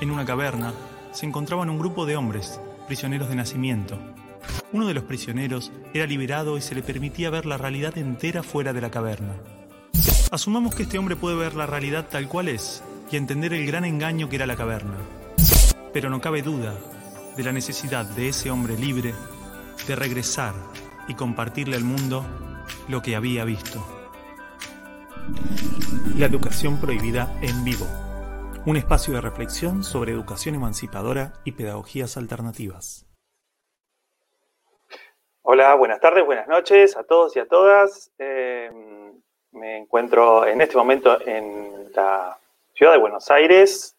En una caverna se encontraban un grupo de hombres, prisioneros de nacimiento. Uno de los prisioneros era liberado y se le permitía ver la realidad entera fuera de la caverna. Asumamos que este hombre puede ver la realidad tal cual es y entender el gran engaño que era la caverna. Pero no cabe duda de la necesidad de ese hombre libre de regresar y compartirle al mundo lo que había visto. La educación prohibida en vivo. Un espacio de reflexión sobre educación emancipadora y pedagogías alternativas. Hola, buenas tardes, buenas noches a todos y a todas. Eh, me encuentro en este momento en la ciudad de Buenos Aires,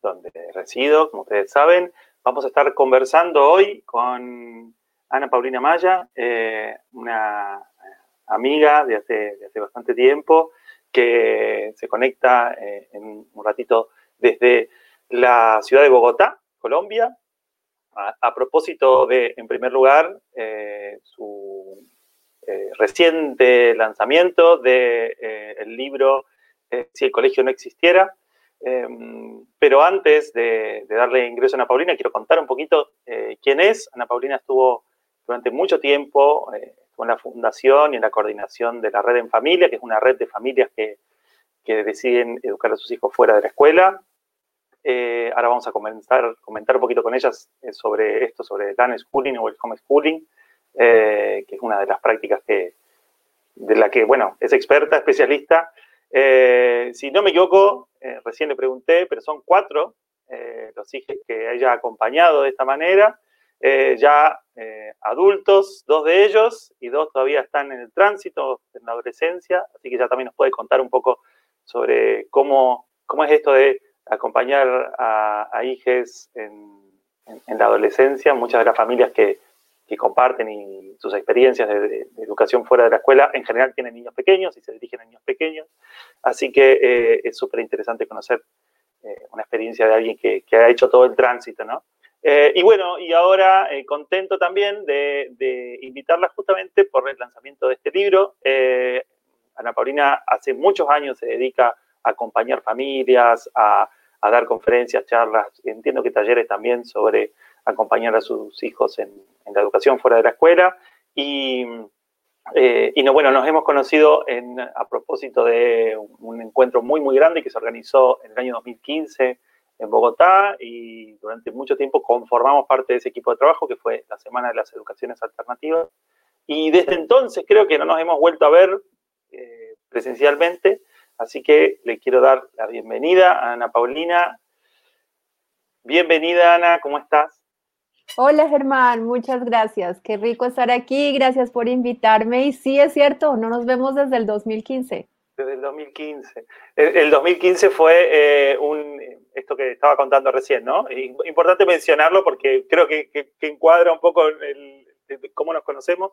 donde resido, como ustedes saben. Vamos a estar conversando hoy con Ana Paulina Maya, eh, una amiga de hace, hace, bastante tiempo, que se conecta eh, en un ratito desde la ciudad de Bogotá, Colombia, a, propósito de, en primer lugar, eh, su reciente lanzamiento del de, el libro Si el colegio no existiera, Em, pero antes de, darle ingreso a Ana Paulina, quiero contar un poquito eh, quién es. Ana Paulina estuvo durante mucho tiempo eh, en la fundación y en la coordinación de la Red en Familia, que es una red de familias que, que deciden educar a sus hijos fuera de la escuela. Eh, ahora vamos a comentar, comentar un poquito con ellas sobre esto, sobre el unschooling o el homeschooling, que es una de las prácticas que, de la que, bueno, es experta, especialista. si no me equivoco, eh, recién le pregunté, pero son cuatro eh, los hijos que ella ha acompañado de esta manera, eh, ya adultos, dos de ellos, y dos todavía están en el tránsito, en la adolescencia, así que ya también nos puede contar un poco sobre cómo, cómo es esto de acompañar a, a hijos en, la adolescencia, muchas de las familias que, que comparten sus experiencias de, educación fuera de la escuela, en general tienen niños pequeños y se dirigen a niños pequeños. Así que eh, es súper interesante conocer eh, una experiencia de alguien que, que, ha hecho todo el tránsito, ¿no? Eh, y bueno, y ahora contento también de, de, invitarla justamente por el lanzamiento de este libro. Ana Paulina hace muchos años se dedica a acompañar familias, a, dar conferencias, charlas, entiendo que talleres también sobre acompañar a sus hijos en, la educación fuera de la escuela. Y, eh, no, bueno, nos hemos conocido a propósito de un encuentro muy, muy grande que se organizó en el año 2015 en Bogotá y durante mucho tiempo conformamos parte de ese equipo de trabajo que fue la Semana de las Educaciones Alternativas. Y desde entonces creo que no nos hemos vuelto a ver eh, presencialmente, así que le quiero dar la bienvenida a Ana Paulina. Bienvenida Ana, ¿cómo estás? Hola Germán, muchas gracias. Qué rico estar aquí. Gracias por invitarme. Y sí, es cierto, no nos vemos desde el 2015. Desde el 2015. El, 2015 fue eh, un, esto que estaba contando recién, ¿no? Importante mencionarlo porque creo que, encuadra un poco el, cómo nos conocemos.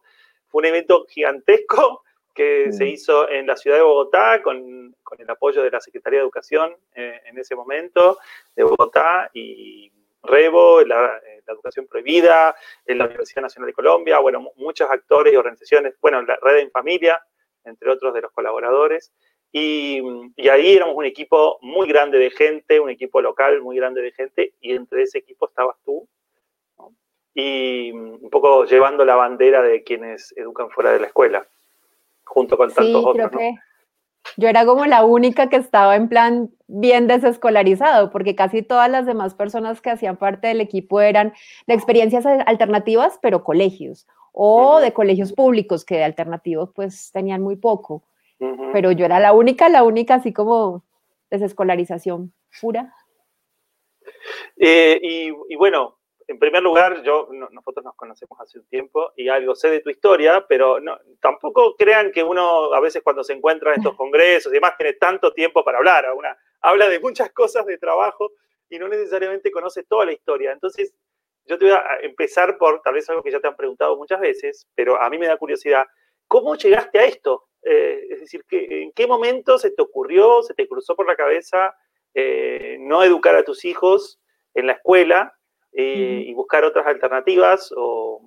Fue un evento gigantesco que se mm. hizo en la ciudad de Bogotá con, con el apoyo de la Secretaría de Educación eh, en ese momento de Bogotá y Rebo, la, eh, la, educación prohibida, en la Universidad Nacional de Colombia, bueno, muchos actores y organizaciones, bueno, la Red en Familia, entre otros de los colaboradores. Y, y, ahí éramos un equipo muy grande de gente, un equipo local muy grande de gente, y entre ese equipo estabas tú, ¿no? y un poco llevando la bandera de quienes educan fuera de la escuela, junto con tantos sí, otros. Creo que yo era como la única que estaba en plan bien desescolarizado, porque casi todas las demás personas que hacían parte del equipo eran de experiencias alternativas, pero colegios, o de colegios públicos, que de alternativos pues tenían muy poco. Pero yo era la única, la única así como desescolarización pura. Eh, y, bueno, en primer lugar, yo, nosotros nos conocemos hace un tiempo y algo sé de tu historia, pero no, tampoco crean que uno a veces cuando se encuentra en estos congresos y demás tiene tanto tiempo para hablar. Una, habla de muchas cosas de trabajo y no necesariamente conoce toda la historia. Entonces, yo te voy a empezar por tal vez algo que ya te han preguntado muchas veces, pero a mí me da curiosidad. ¿Cómo llegaste a esto? Eh, es decir, ¿en qué momento se te ocurrió, se te cruzó por la cabeza eh, no educar a tus hijos en la escuela eh, y buscar otras alternativas. O,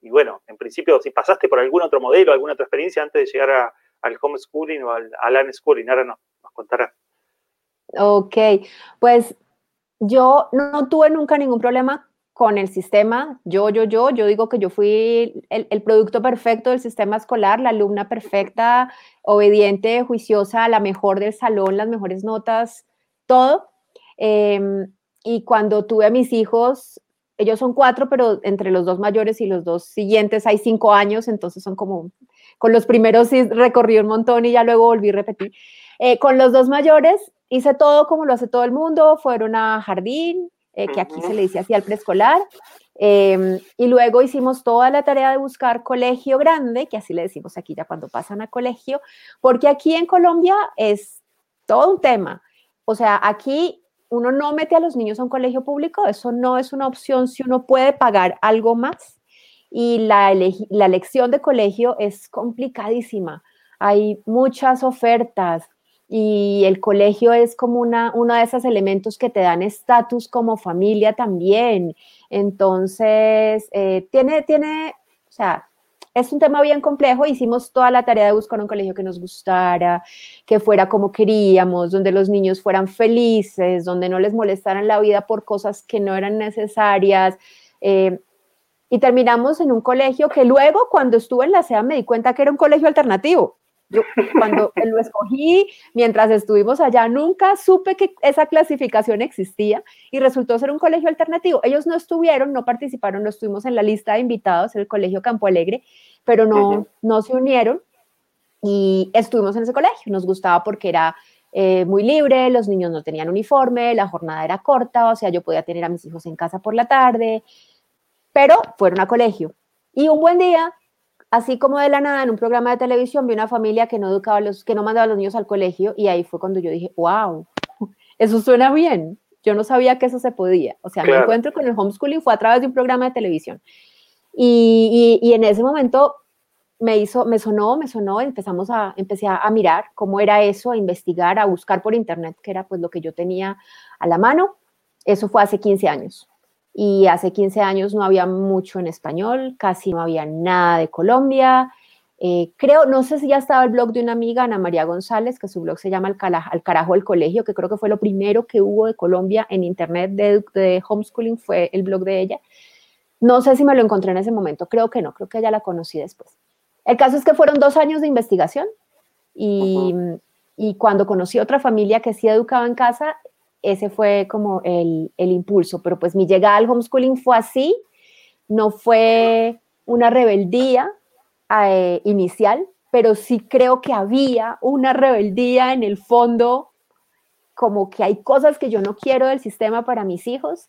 y bueno, en principio, si pasaste por algún otro modelo, alguna otra experiencia antes de llegar al homeschooling o al, al unschooling, ahora nos, nos contarás. Ok, pues Yo no tuve nunca ningún problema con el sistema. Yo, yo, yo, yo digo que yo fui el, producto perfecto del sistema escolar, la alumna perfecta, obediente, juiciosa, la mejor del salón, las mejores notas, todo. Em, y cuando tuve a mis hijos, ellos son cuatro, pero entre los dos mayores y los dos siguientes hay cinco años, entonces son como, con los primeros sí recorrí un montón y ya luego volví a repetir. Eh, con los dos mayores hice todo como lo hace todo el mundo, fueron a jardín, eh, que aquí se le dice así al preescolar, em, y luego hicimos toda la tarea de buscar colegio grande, que así le decimos aquí ya cuando pasan a colegio, porque aquí en Colombia es todo un tema. O sea, aquí uno no mete a los niños a un colegio público, eso no es una opción si uno puede pagar algo más. Y la, elección de colegio es complicadísima. Hay muchas ofertas y el colegio es como una, uno de esos elementos que te dan estatus como familia también. Entonces, eh, tiene, tiene, o sea, es un tema bien complejo. Hicimos toda la tarea de buscar un colegio que nos gustara, que fuera como queríamos, donde los niños fueran felices, donde no les molestaran la vida por cosas que no eran necesarias. Eh, y terminamos en un colegio que luego, cuando estuve en la SEA, me di cuenta que era un colegio alternativo. Yo cuando lo escogí, mientras estuvimos allá, nunca supe que esa clasificación existía y resultó ser un colegio alternativo. Ellos no estuvieron, no participaron, no estuvimos en la lista de invitados, el colegio Campo Alegre, pero no, no se unieron y estuvimos en ese colegio. Nos gustaba porque era eh, muy libre, los niños no tenían uniforme, la jornada era corta, o sea, yo podía tener a mis hijos en casa por la tarde, pero fueron a colegio. Y un buen día así como de la nada en un programa de televisión vi una familia que no educaba los, que no mandaba a los niños al colegio y ahí fue cuando yo dije, wow, eso suena bien. Yo no sabía que eso se podía. O sea, mi encuentro con el homeschooling fue a través de un programa de televisión. Y, y, en ese momento me hizo, me sonó, me sonó, empezamos a, empecé a, a, mirar cómo era eso, a investigar, a buscar por internet, que era pues lo que yo tenía a la mano. Eso fue hace 15 años y hace 15 años no había mucho en español, casi no había nada de Colombia. Eh, creo, no sé si ya estaba el blog de una amiga, Ana María González, que su blog se llama Al, carajo del colegio, que creo que fue lo primero que hubo de Colombia en internet de, de, homeschooling, fue el blog de ella. No sé si me lo encontré en ese momento, creo que no, creo que ya la conocí después. El caso es que fueron dos años de investigación y, y cuando conocí otra familia que sí educaba en casa, ese fue como el, impulso, pero pues mi llegada al homeschooling fue así, no fue una rebeldía eh, inicial, pero sí creo que había una rebeldía en el fondo, como que hay cosas que yo no quiero del sistema para mis hijos.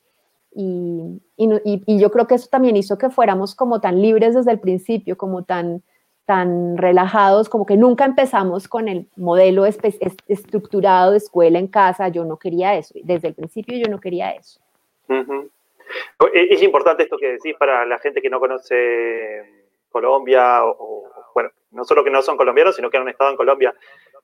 y, y yo creo que eso también hizo que fuéramos como tan libres desde el principio, como tan, tan relajados, como que nunca empezamos con el modelo estructurado de escuela en casa, yo no quería eso, desde el principio yo no quería eso. E-, es importante esto que decís para la gente que no conoce Colombia, o, bueno, no solo que no son colombianos, sino que han estado en Colombia.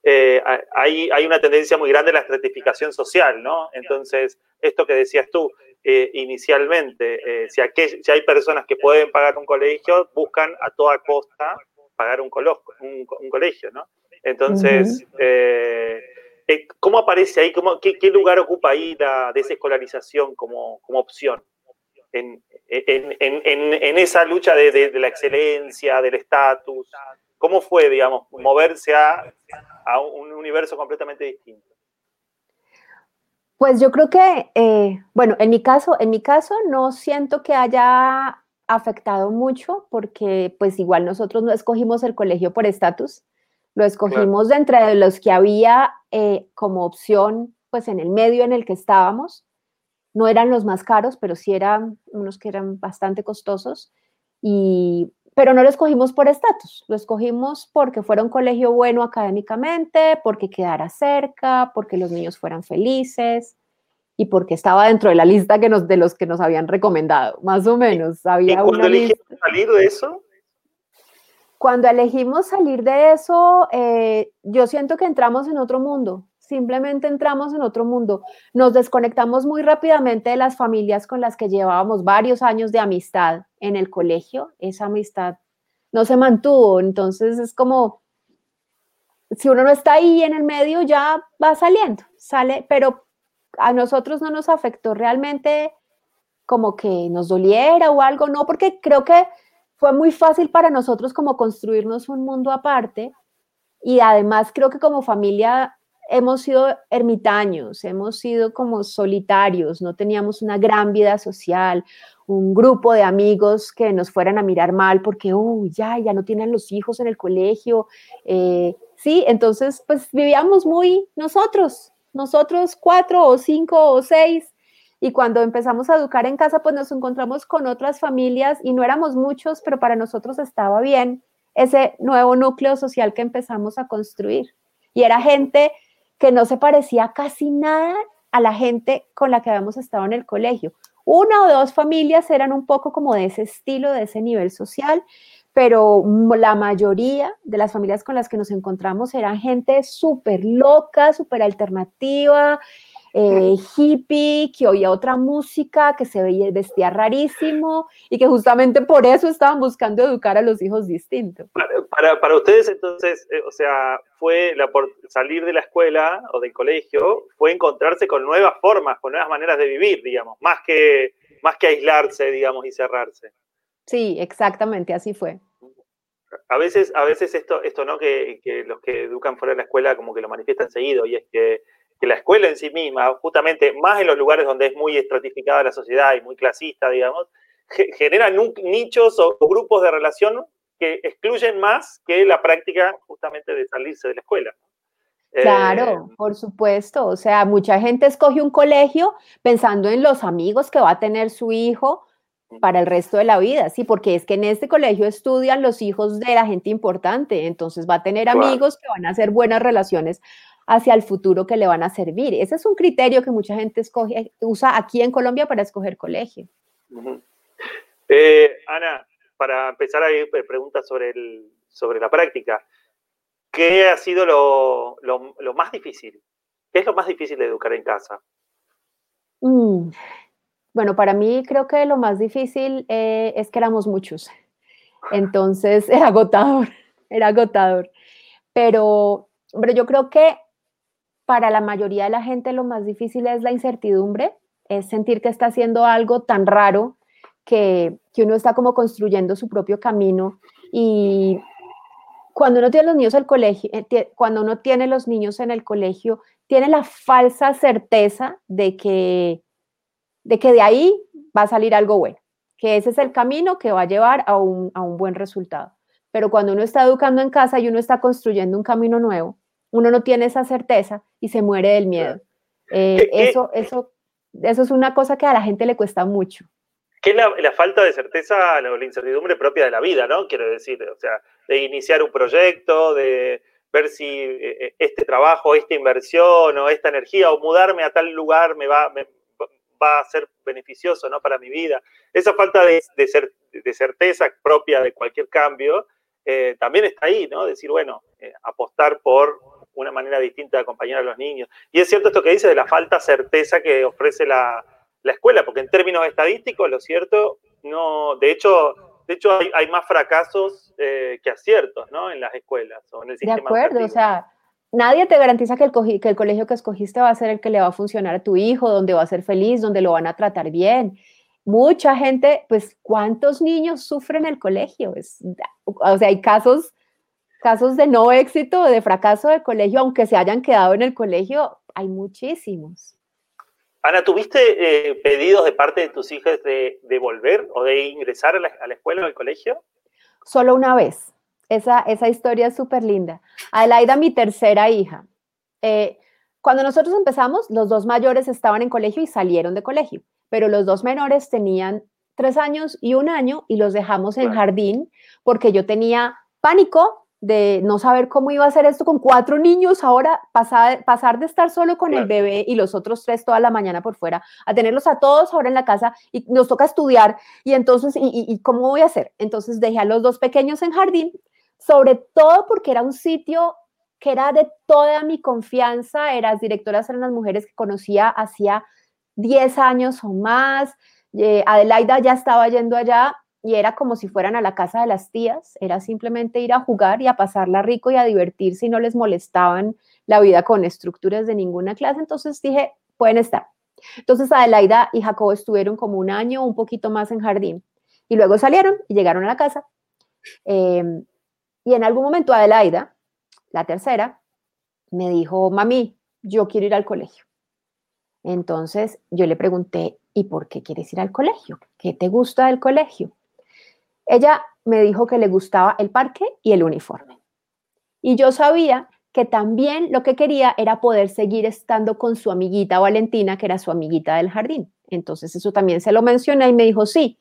Eh, hay, hay, una tendencia muy grande a la estratificación social, ¿no? Entonces, esto que decías tú, eh, inicialmente, eh, si, si hay personas que pueden pagar un colegio, buscan a toda costa pagar un, un, colegio, ¿no? Entonces, eh, eh, ¿cómo aparece ahí? Cómo, qué, lugar ocupa ahí la desescolarización como, como opción? En, esa lucha de, la excelencia, del estatus. ¿Cómo fue, digamos, moverse a, un universo completamente distinto? Pues yo creo que, eh, bueno, en mi caso, en mi caso no siento que haya afectado mucho porque pues igual nosotros no escogimos el colegio por estatus, lo escogimos de entre los que había eh, como opción pues en el medio en el que estábamos. No eran los más caros, pero sí eran unos que eran bastante costosos. Y, pero no lo escogimos por estatus, lo escogimos porque fuera un colegio bueno académicamente, porque quedara cerca, porque los niños fueran felices y porque estaba dentro de la lista que nos, de los que nos habían recomendado, más o menos. Había ¿Y cuando elegimos salir de eso? Cuando elegimos salir de eso, eh, yo siento que entramos en otro mundo, simplemente entramos en otro mundo. Nos desconectamos muy rápidamente de las familias con las que llevábamos varios años de amistad en el colegio. Esa amistad no se mantuvo, entonces es como, si uno no está ahí en el medio, ya va saliendo, sale, pero a nosotros no nos afectó realmente como que nos doliera o algo, no, porque creo que fue muy fácil para nosotros como construirnos un mundo aparte y además creo que como familia hemos sido ermitaños, hemos sido como solitarios, no teníamos una gran vida social, un grupo de amigos que nos fueran a mirar mal porque, uy, ya, ya no tienen los hijos en el colegio. Eh, sí, entonces, pues vivíamos muy nosotros, nosotros cuatro o cinco o seis. Y cuando empezamos a educar en casa, pues nos encontramos con otras familias y no éramos muchos, pero para nosotros estaba bien ese nuevo núcleo social que empezamos a construir. Y era gente que no se parecía casi nada a la gente con la que habíamos estado en el colegio. Una o dos familias eran un poco como de ese estilo, de ese nivel social, pero la mayoría de las familias con las que nos encontramos eran gente súper loca, súper alternativa, eh, hippie, que oía otra música, que se veía, vestía rarísimo y que justamente por eso estaban buscando educar a los hijos distintos. Para, para, ustedes entonces, eh, o sea, fue la, por salir de la escuela o del colegio, fue encontrarse con nuevas formas, con nuevas maneras de vivir, digamos, más que, más que aislarse, digamos, y cerrarse. Sí, exactamente, así fue. A veces, a veces esto, esto ¿no? Que, que los que educan fuera de la escuela como que lo manifiestan seguido, y es que que la escuela en sí misma, justamente más en los lugares donde es muy estratificada la sociedad y muy clasista, digamos, genera nichos o, grupos de relación que excluyen más que la práctica justamente de salirse de la escuela. Claro, eh, por supuesto. O sea, mucha gente escoge un colegio pensando en los amigos que va a tener su hijo para el resto de la vida, sí, porque es que en este colegio estudian los hijos de la gente importante, entonces va a tener amigos que van a hacer buenas relaciones hacia el futuro que le van a servir. Ese es un criterio que mucha gente escoge, usa aquí en Colombia para escoger colegio. Eh, Ana, para empezar eh, preguntas sobre, el, sobre la práctica, ¿qué ha sido lo, lo, más difícil? ¿Qué es lo más difícil de educar en casa? Mm, bueno, para mí creo que lo más difícil eh, es que éramos muchos. Entonces era agotador, era agotador. Pero, pero yo creo que para la mayoría de la gente lo más difícil es la incertidumbre, es sentir que está haciendo algo tan raro que, uno está como construyendo su propio camino y cuando uno tiene los niños al colegio, eh, cuando uno tiene los niños en el colegio, tiene la falsa certeza de que, de que de ahí va a salir algo bueno, que ese es el camino que va a llevar a un, a un buen resultado. Pero cuando uno está educando en casa y uno está construyendo un camino nuevo, uno no tiene esa certeza y se muere del miedo. Eh, eso, eso, eso es una cosa que a la gente le cuesta mucho. ¿Qué es la, falta de certeza o la incertidumbre propia de la vida, no? Quiero decir, o sea, de iniciar un proyecto, de ver si eh, eh, este trabajo, esta inversión o esta energía o mudarme a tal lugar me va, va a ser beneficioso, ¿no? Para mi vida. Esa falta de, de certeza propia de cualquier cambio también está ahí, ¿no? Decir, bueno, apostar por una manera distinta de acompañar a los niños. Y es cierto esto que dice de la falta certeza que ofrece la, escuela, porque en términos estadísticos, lo cierto, no, de hecho, de hecho hay, más fracasos eh, que aciertos, ¿no? En las escuelas o en el sistema. De acuerdo, o sea, nadie te garantiza que el, que el colegio que escogiste va a ser el que le va a funcionar a tu hijo, donde va a ser feliz, donde lo van a tratar bien. Mucha gente, pues, ¿cuántos niños sufren el colegio? Es, o sea, hay casos casos de no éxito, de fracaso de colegio, aunque se hayan quedado en el colegio, hay muchísimos. Ana, ¿tuviste eh, pedidos de parte de tus hijas de, volver o de ingresar a la, escuela o al colegio? Solo una vez. Esa, esa historia es súper linda. Adelaida, mi tercera hija. Eh, cuando nosotros empezamos, los dos mayores estaban en colegio y salieron de colegio, pero los dos menores tenían tres años y un año y los dejamos en jardín porque yo tenía pánico de no saber cómo iba a hacer esto con cuatro niños, ahora pasar, pasar de estar solo con el bebé y los otros tres toda la mañana por fuera, a tenerlos a todos ahora en la casa y nos toca estudiar y entonces, ¿y, cómo voy a hacer? Entonces dejé a los dos pequeños en jardín, sobre todo porque era un sitio que era de toda mi confianza, eras directoras eran las mujeres que conocía hacía 10 años o más, eh, Adelaida ya estaba yendo allá y era como si fueran a la casa de las tías, era simplemente ir a jugar y a pasarla rico y a divertirse y no les molestaban la vida con estructuras de ninguna clase. Entonces dije, pueden estar. Entonces Adelaida y Jacobo estuvieron como un año, un poquito más en jardín, y luego salieron y llegaron a la casa. Em, y en algún momento Adelaida, la tercera, me dijo, mami, yo quiero ir al colegio. Entonces yo le pregunté, ¿y por qué quieres ir al colegio? ¿Qué te gusta del colegio? Ella me dijo que le gustaba el parque y el uniforme. Y yo sabía que también lo que quería era poder seguir estando con su amiguita Valentina, que era su amiguita del jardín. Entonces eso también se lo mencioné y me dijo, sí.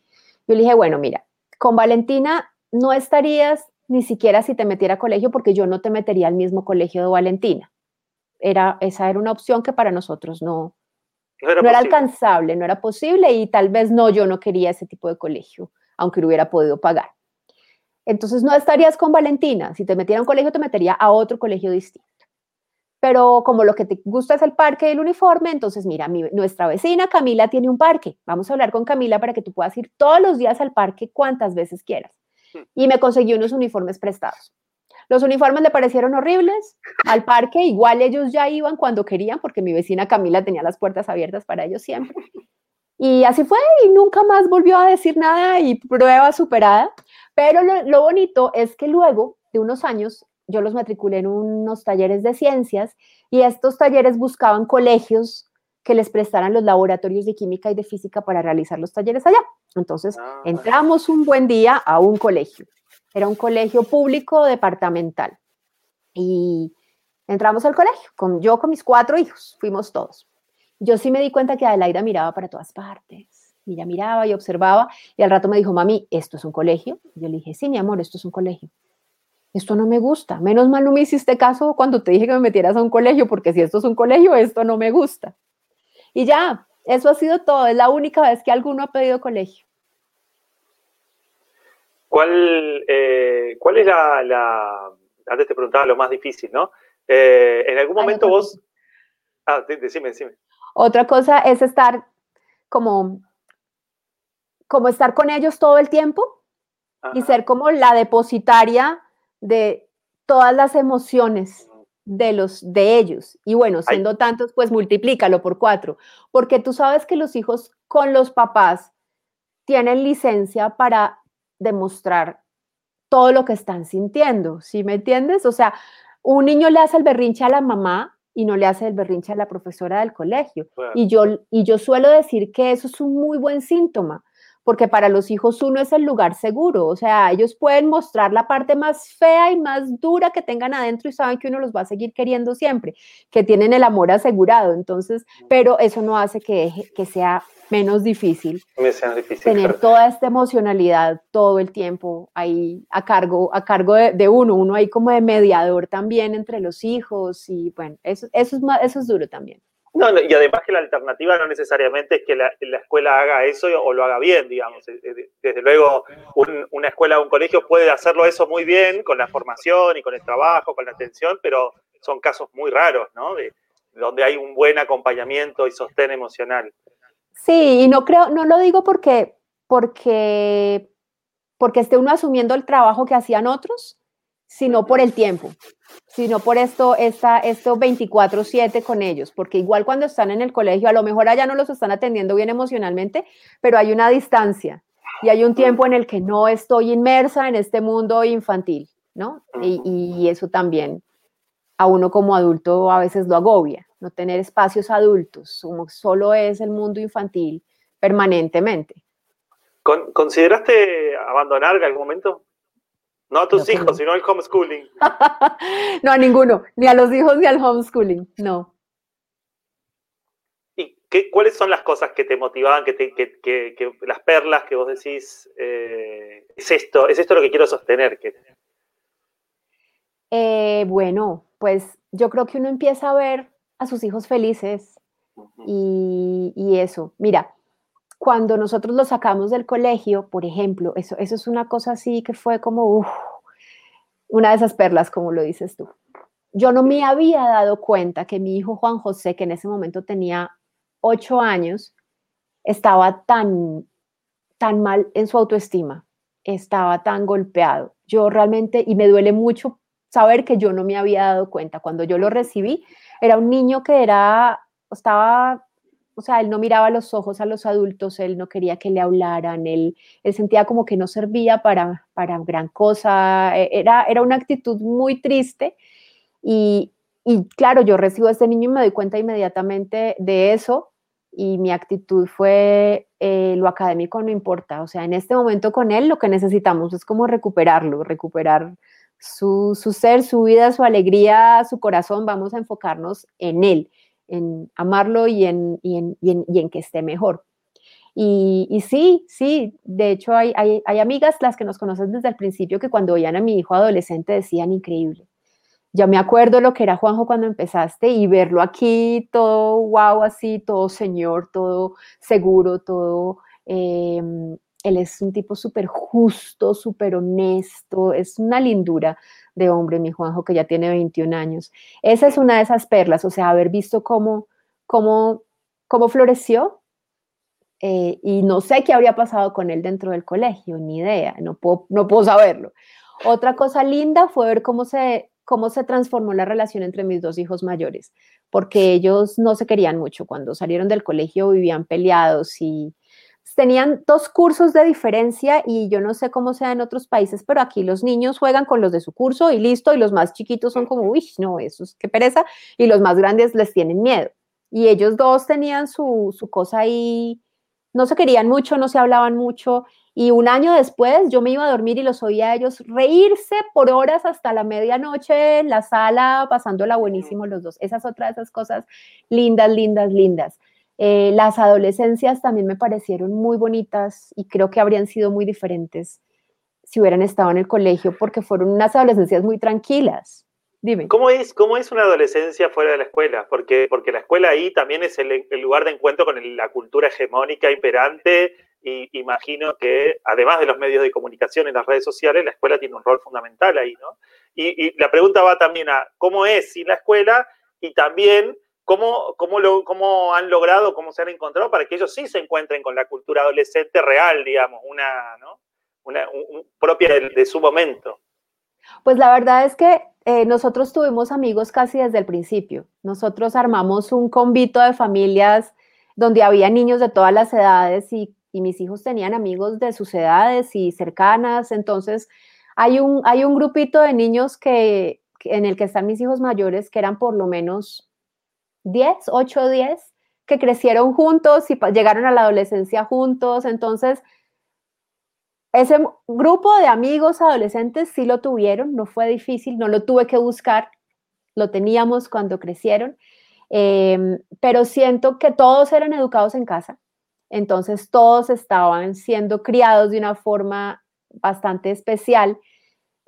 Yo le dije, bueno, mira, con Valentina no estarías ni siquiera si te metiera a colegio porque yo no te metería al mismo colegio de Valentina. Era, esa era una opción que para nosotros no, no era, alcanzable, no era posible y tal vez no, yo no quería ese tipo de colegio, aunque lo hubiera podido pagar. Entonces no estarías con Valentina. Si te metiera a un colegio, te metería a otro colegio distinto. Pero como lo que te gusta es el parque y el uniforme, entonces mira, nuestra vecina Camila tiene un parque. Vamos a hablar con Camila para que tú puedas ir todos los días al parque cuantas veces quieras. Y me conseguí unos uniformes prestados. Los uniformes le parecieron horribles al parque, igual ellos ya iban cuando querían, porque mi vecina Camila tenía las puertas abiertas para ellos siempre. Y así fue, y nunca más volvió a decir nada y prueba superada. Pero lo, bonito es que luego de unos años yo los matriculé en unos talleres de ciencias y estos talleres buscaban colegios que les prestaran los laboratorios de química y de física para realizar los talleres allá. Entonces, ah, entramos un buen día a un colegio era un colegio público departamental. Y entramos al colegio, con, yo con mis cuatro hijos, fuimos todos. Yo sí me di cuenta que Adelaida miraba para todas partes. Y ella miraba y observaba. Y al rato me dijo, mami, ¿esto es un colegio? yo le dije, sí, mi amor, esto es un colegio. Esto no me gusta. Menos mal no me hiciste caso cuando te dije que me metieras a un colegio, porque si esto es un colegio, esto no me gusta. Y ya, eso ha sido todo. Es la única vez que alguno ha pedido colegio. ¿Cuál, eh, cuál es la, Antes te preguntaba lo más difícil, ¿no? Eh, en algún momento vos... Ah, decime, decime. Otra cosa es estar como, como estar con ellos todo el tiempo y ser como la depositaria de todas las emociones de los de ellos. Y bueno, siendo tantos, pues multiplícalo por cuatro, porque tú sabes que los hijos con los papás tienen licencia para demostrar todo lo que están sintiendo, ¿sí me entiendes? O sea, un niño le hace el berrinche a la mamá y no le hace el berrinche a la profesora del colegio. Y, yo, y yo suelo decir que eso es un muy buen síntoma, porque para los hijos uno es el lugar seguro, o sea, ellos pueden mostrar la parte más fea y más dura que tengan adentro y saben que uno los va a seguir queriendo siempre, que tienen el amor asegurado, entonces, pero eso no hace que, que sea menos difícil, tener toda esta emocionalidad todo el tiempo ahí a cargo, a cargo de, uno, uno ahí como de mediador también entre los hijos y bueno, eso, eso, es, eso es duro también. No, y además que la alternativa no necesariamente es que la, escuela haga eso o lo haga bien, digamos. Desde luego, una escuela o un colegio puede hacerlo eso muy bien con la formación y con el trabajo, con la atención, pero son casos muy raros, ¿no? De, donde hay un buen acompañamiento y sostén emocional. Sí, y no creo, no lo digo porque, porque, porque esté uno asumiendo el trabajo que hacían otros, sino por el tiempo, sino por esto, esta, esto 24/7 con ellos, porque igual cuando están en el colegio, a lo mejor allá no los están atendiendo bien emocionalmente, pero hay una distancia y hay un tiempo en el que no estoy inmersa en este mundo infantil, ¿no? Y, eso también a uno como adulto a veces lo agobia no tener espacios adultos, solo es el mundo infantil permanentemente. ¿Consideraste abandonar en algún momento? No a tus hijos, sino al homeschooling. no a ninguno, ni a los hijos ni al homeschooling, no. ¿Y qué, cuáles son las cosas que te motivaban, que, te, que, las perlas que vos decís, eh, es esto, es esto lo que quiero sostener? Que... Eh, bueno, pues yo creo que uno empieza a ver a sus hijos felices y, eso. Mira, cuando nosotros los sacamos del colegio, por ejemplo, eso, eso es una cosa así que fue como una de esas perlas, como lo dices tú. Yo no me había dado cuenta que mi hijo Juan José, que en ese momento tenía ocho años, estaba tan, tan mal en su autoestima, estaba tan golpeado. Yo realmente, y me duele mucho saber que yo no me había dado cuenta. Cuando yo lo recibí, era un niño que era, estaba o sea, él no miraba los ojos a los adultos, él no quería que le hablaran, él, él sentía como que no servía para, para gran cosa, e, era, era una actitud muy triste y, y claro, yo recibo a este niño y me doy cuenta inmediatamente de eso y mi actitud fue eh, lo académico no importa, o sea, en este momento con él lo que necesitamos es como recuperarlo, recuperar su, su ser, su vida, su alegría, su corazón, vamos a enfocarnos en él, en amarlo y en, y en, y en, que esté mejor. Y, y, sí, sí, de hecho hay, hay, hay, amigas, las que nos conocen desde el principio, que cuando veían a mi hijo adolescente decían increíble. Ya me acuerdo lo que era Juanjo cuando empezaste y verlo aquí todo wow, así, todo señor, todo seguro, todo... Eh, él es un tipo súper justo, súper honesto, es una lindura de hombre, mi Juanjo, que ya tiene 21 años. Esa es una de esas perlas, o sea, haber visto cómo, cómo, cómo floreció eh, y no sé qué habría pasado con él dentro del colegio, ni idea, no puedo, no puedo saberlo. Otra cosa linda fue ver cómo se, cómo se transformó la relación entre mis dos hijos mayores, porque ellos no se querían mucho. Cuando salieron del colegio vivían peleados y tenían dos cursos de diferencia y yo no sé cómo sea en otros países, pero aquí los niños juegan con los de su curso y listo, y los más chiquitos son como, uy, no, eso es qué pereza, y los más grandes les tienen miedo. Y ellos dos tenían su, su cosa ahí, no se querían mucho, no se hablaban mucho, y un año después yo me iba a dormir y los oía a ellos reírse por horas hasta la medianoche en la sala, pasándola buenísimo los dos. Esa es otra de esas cosas lindas, lindas, lindas. Eh, las adolescencias también me parecieron muy bonitas y creo que habrían sido muy diferentes si hubieran estado en el colegio porque fueron unas adolescencias muy tranquilas. Dime. ¿Cómo es, cómo es una adolescencia fuera de la escuela? Porque, porque la escuela ahí también es el, lugar de encuentro con la cultura hegemónica imperante y imagino que además de los medios de comunicación y las redes sociales, la escuela tiene un rol fundamental ahí, ¿no? Y, y la pregunta va también a cómo es sin la escuela y también ¿Cómo, cómo, lo, ¿Cómo han logrado, cómo se han encontrado para que ellos sí se encuentren con la cultura adolescente real, digamos, una, ¿no? una propia de, su momento? Pues la verdad es que eh, nosotros tuvimos amigos casi desde el principio. Nosotros armamos un convito de familias donde había niños de todas las edades y, y mis hijos tenían amigos de sus edades y cercanas. Entonces, hay un, hay un grupito de niños que, en el que están mis hijos mayores que eran por lo menos 10, 8, 10, que crecieron juntos y llegaron a la adolescencia juntos. Entonces, ese grupo de amigos adolescentes sí lo tuvieron, no fue difícil, no lo tuve que buscar, lo teníamos cuando crecieron, em, pero siento que todos eran educados en casa, entonces todos estaban siendo criados de una forma bastante especial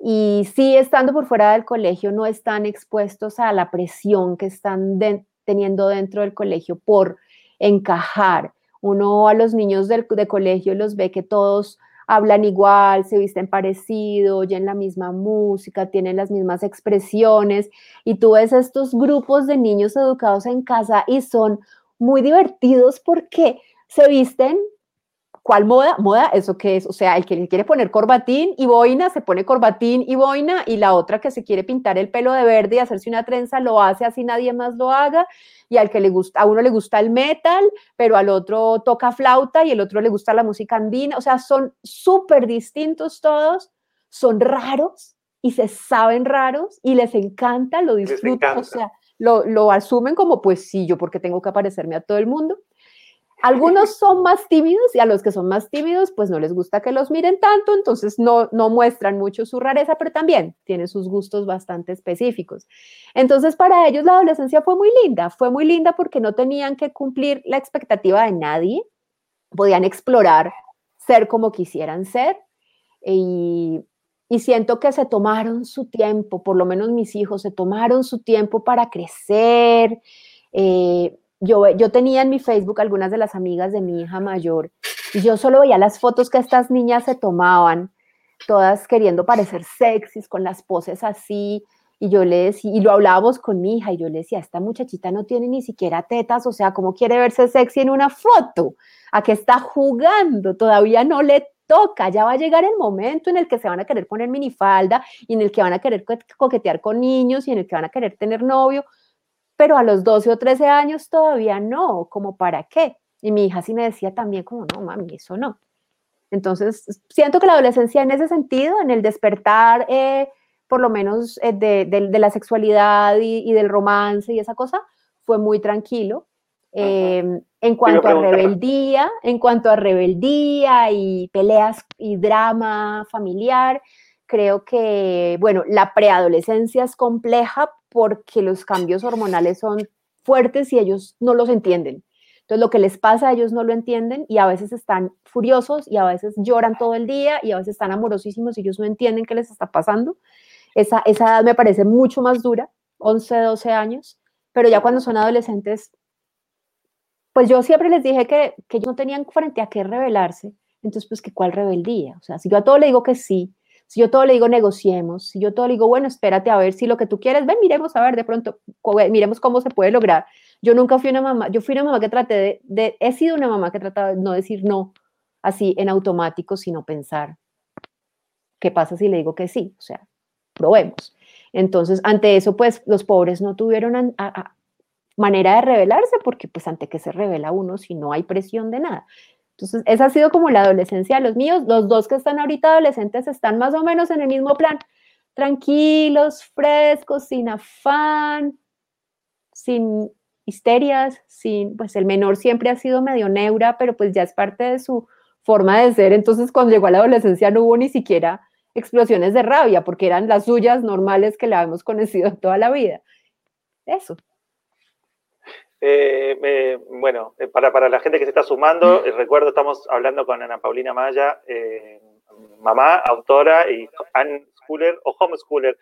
y sí estando por fuera del colegio no están expuestos a la presión que están de, teniendo dentro del colegio por encajar. Uno a los niños del, de colegio los ve que todos hablan igual, se visten parecido, oyen la misma música, tienen las mismas expresiones y tú ves estos grupos de niños educados en casa y son muy divertidos porque se visten ¿Cuál moda? Moda, ¿eso qué es? O sea, el que le quiere poner corbatín y boina, se pone corbatín y boina, y la otra que se quiere pintar el pelo de verde y hacerse una trenza, lo hace así nadie más lo haga, y al que le gusta, a uno le gusta el metal, pero al otro toca flauta y el otro le gusta la música andina, o sea, son súper distintos todos, son raros y se saben raros y les encanta, lo disfrutan, o sea, lo, lo asumen como pues sí, yo porque tengo que aparecerme a todo el mundo algunos son más tímidos y a los que son más tímidos, pues no les gusta que los miren tanto, entonces no, no muestran mucho su rareza, pero también tiene sus gustos bastante específicos. Entonces, para ellos la adolescencia fue muy linda, fue muy linda porque no tenían que cumplir la expectativa de nadie, podían explorar, ser como quisieran ser y, y siento que se tomaron su tiempo, por lo menos mis hijos se tomaron su tiempo para crecer. Eh, yo, tenía en mi Facebook algunas de las amigas de mi hija mayor y yo solo veía las fotos que estas niñas se tomaban, todas queriendo parecer sexys, con las poses así. Y yo le decía, y lo hablábamos con mi hija, y yo le decía, esta muchachita no tiene ni siquiera tetas, o sea, ¿cómo quiere verse sexy en una foto? ¿A qué está jugando? Todavía no le toca, ya va a llegar el momento en el que se van a querer poner minifalda y en el que van a querer coquetear con niños y en el que van a querer tener novio pero a los 12 o 13 años todavía no, como para qué. Y mi hija sí me decía también como, no, mami, eso no. Entonces, siento que la adolescencia en ese sentido, en el despertar, eh, por lo menos eh, de, la sexualidad y, del romance y esa cosa, fue muy tranquilo. Em, en cuanto a rebeldía, en cuanto a rebeldía y peleas y drama familiar, creo que, bueno, la preadolescencia es compleja porque los cambios hormonales son fuertes y ellos no los entienden. Entonces, lo que les pasa a ellos no lo entienden y a veces están furiosos y a veces lloran todo el día y a veces están amorosísimos y ellos no entienden qué les está pasando. Esa, esa edad me parece mucho más dura, 11, 12 años, pero ya cuando son adolescentes, pues yo siempre les dije que, que ellos no tenían frente a qué rebelarse, entonces pues que cuál rebeldía, o sea, si yo a todo le digo que sí, si yo todo le digo negociemos, si yo todo le digo, bueno, espérate a ver si lo que tú quieres, ven, miremos a ver de pronto, miremos cómo se puede lograr. Yo nunca fui una mamá, yo fui una mamá que traté de, de he sido una mamá que trataba de no decir no así en automático, sino pensar, ¿qué pasa si le digo que sí? O sea, probemos. Entonces, ante eso, pues los pobres no tuvieron manera de rebelarse porque pues ante qué se revela uno si no hay presión de nada. Entonces, esa ha sido como la adolescencia de los míos. Los dos que están ahorita adolescentes están más o menos en el mismo plan. Tranquilos, frescos, sin afán, sin histerias, sin, pues el menor siempre ha sido medio neura, pero pues ya es parte de su forma de ser. Entonces, cuando llegó a la adolescencia no hubo ni siquiera explosiones de rabia, porque eran las suyas normales que la hemos conocido toda la vida. Eso. Eh, bueno, eh, para, para, la gente que se está sumando, eh, recuerdo, estamos hablando con Ana Paulina Maya, mamá, autora y unschooler o homeschooler.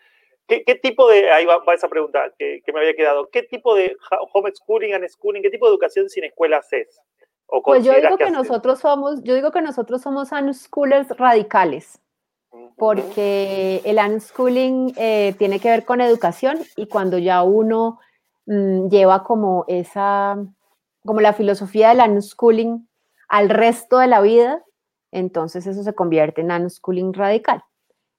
¿Qué, ¿Qué, tipo de, ahí va, esa pregunta que, que, me había quedado, ¿qué tipo de homeschooling, unschooling, qué tipo de educación sin escuelas es? pues yo digo que, nosotros somos, yo digo que nosotros somos unschoolers radicales porque el unschooling eh, tiene que ver con educación y cuando ya uno mm, lleva como esa, como la filosofía del unschooling al resto de la vida, entonces eso se convierte en unschooling radical.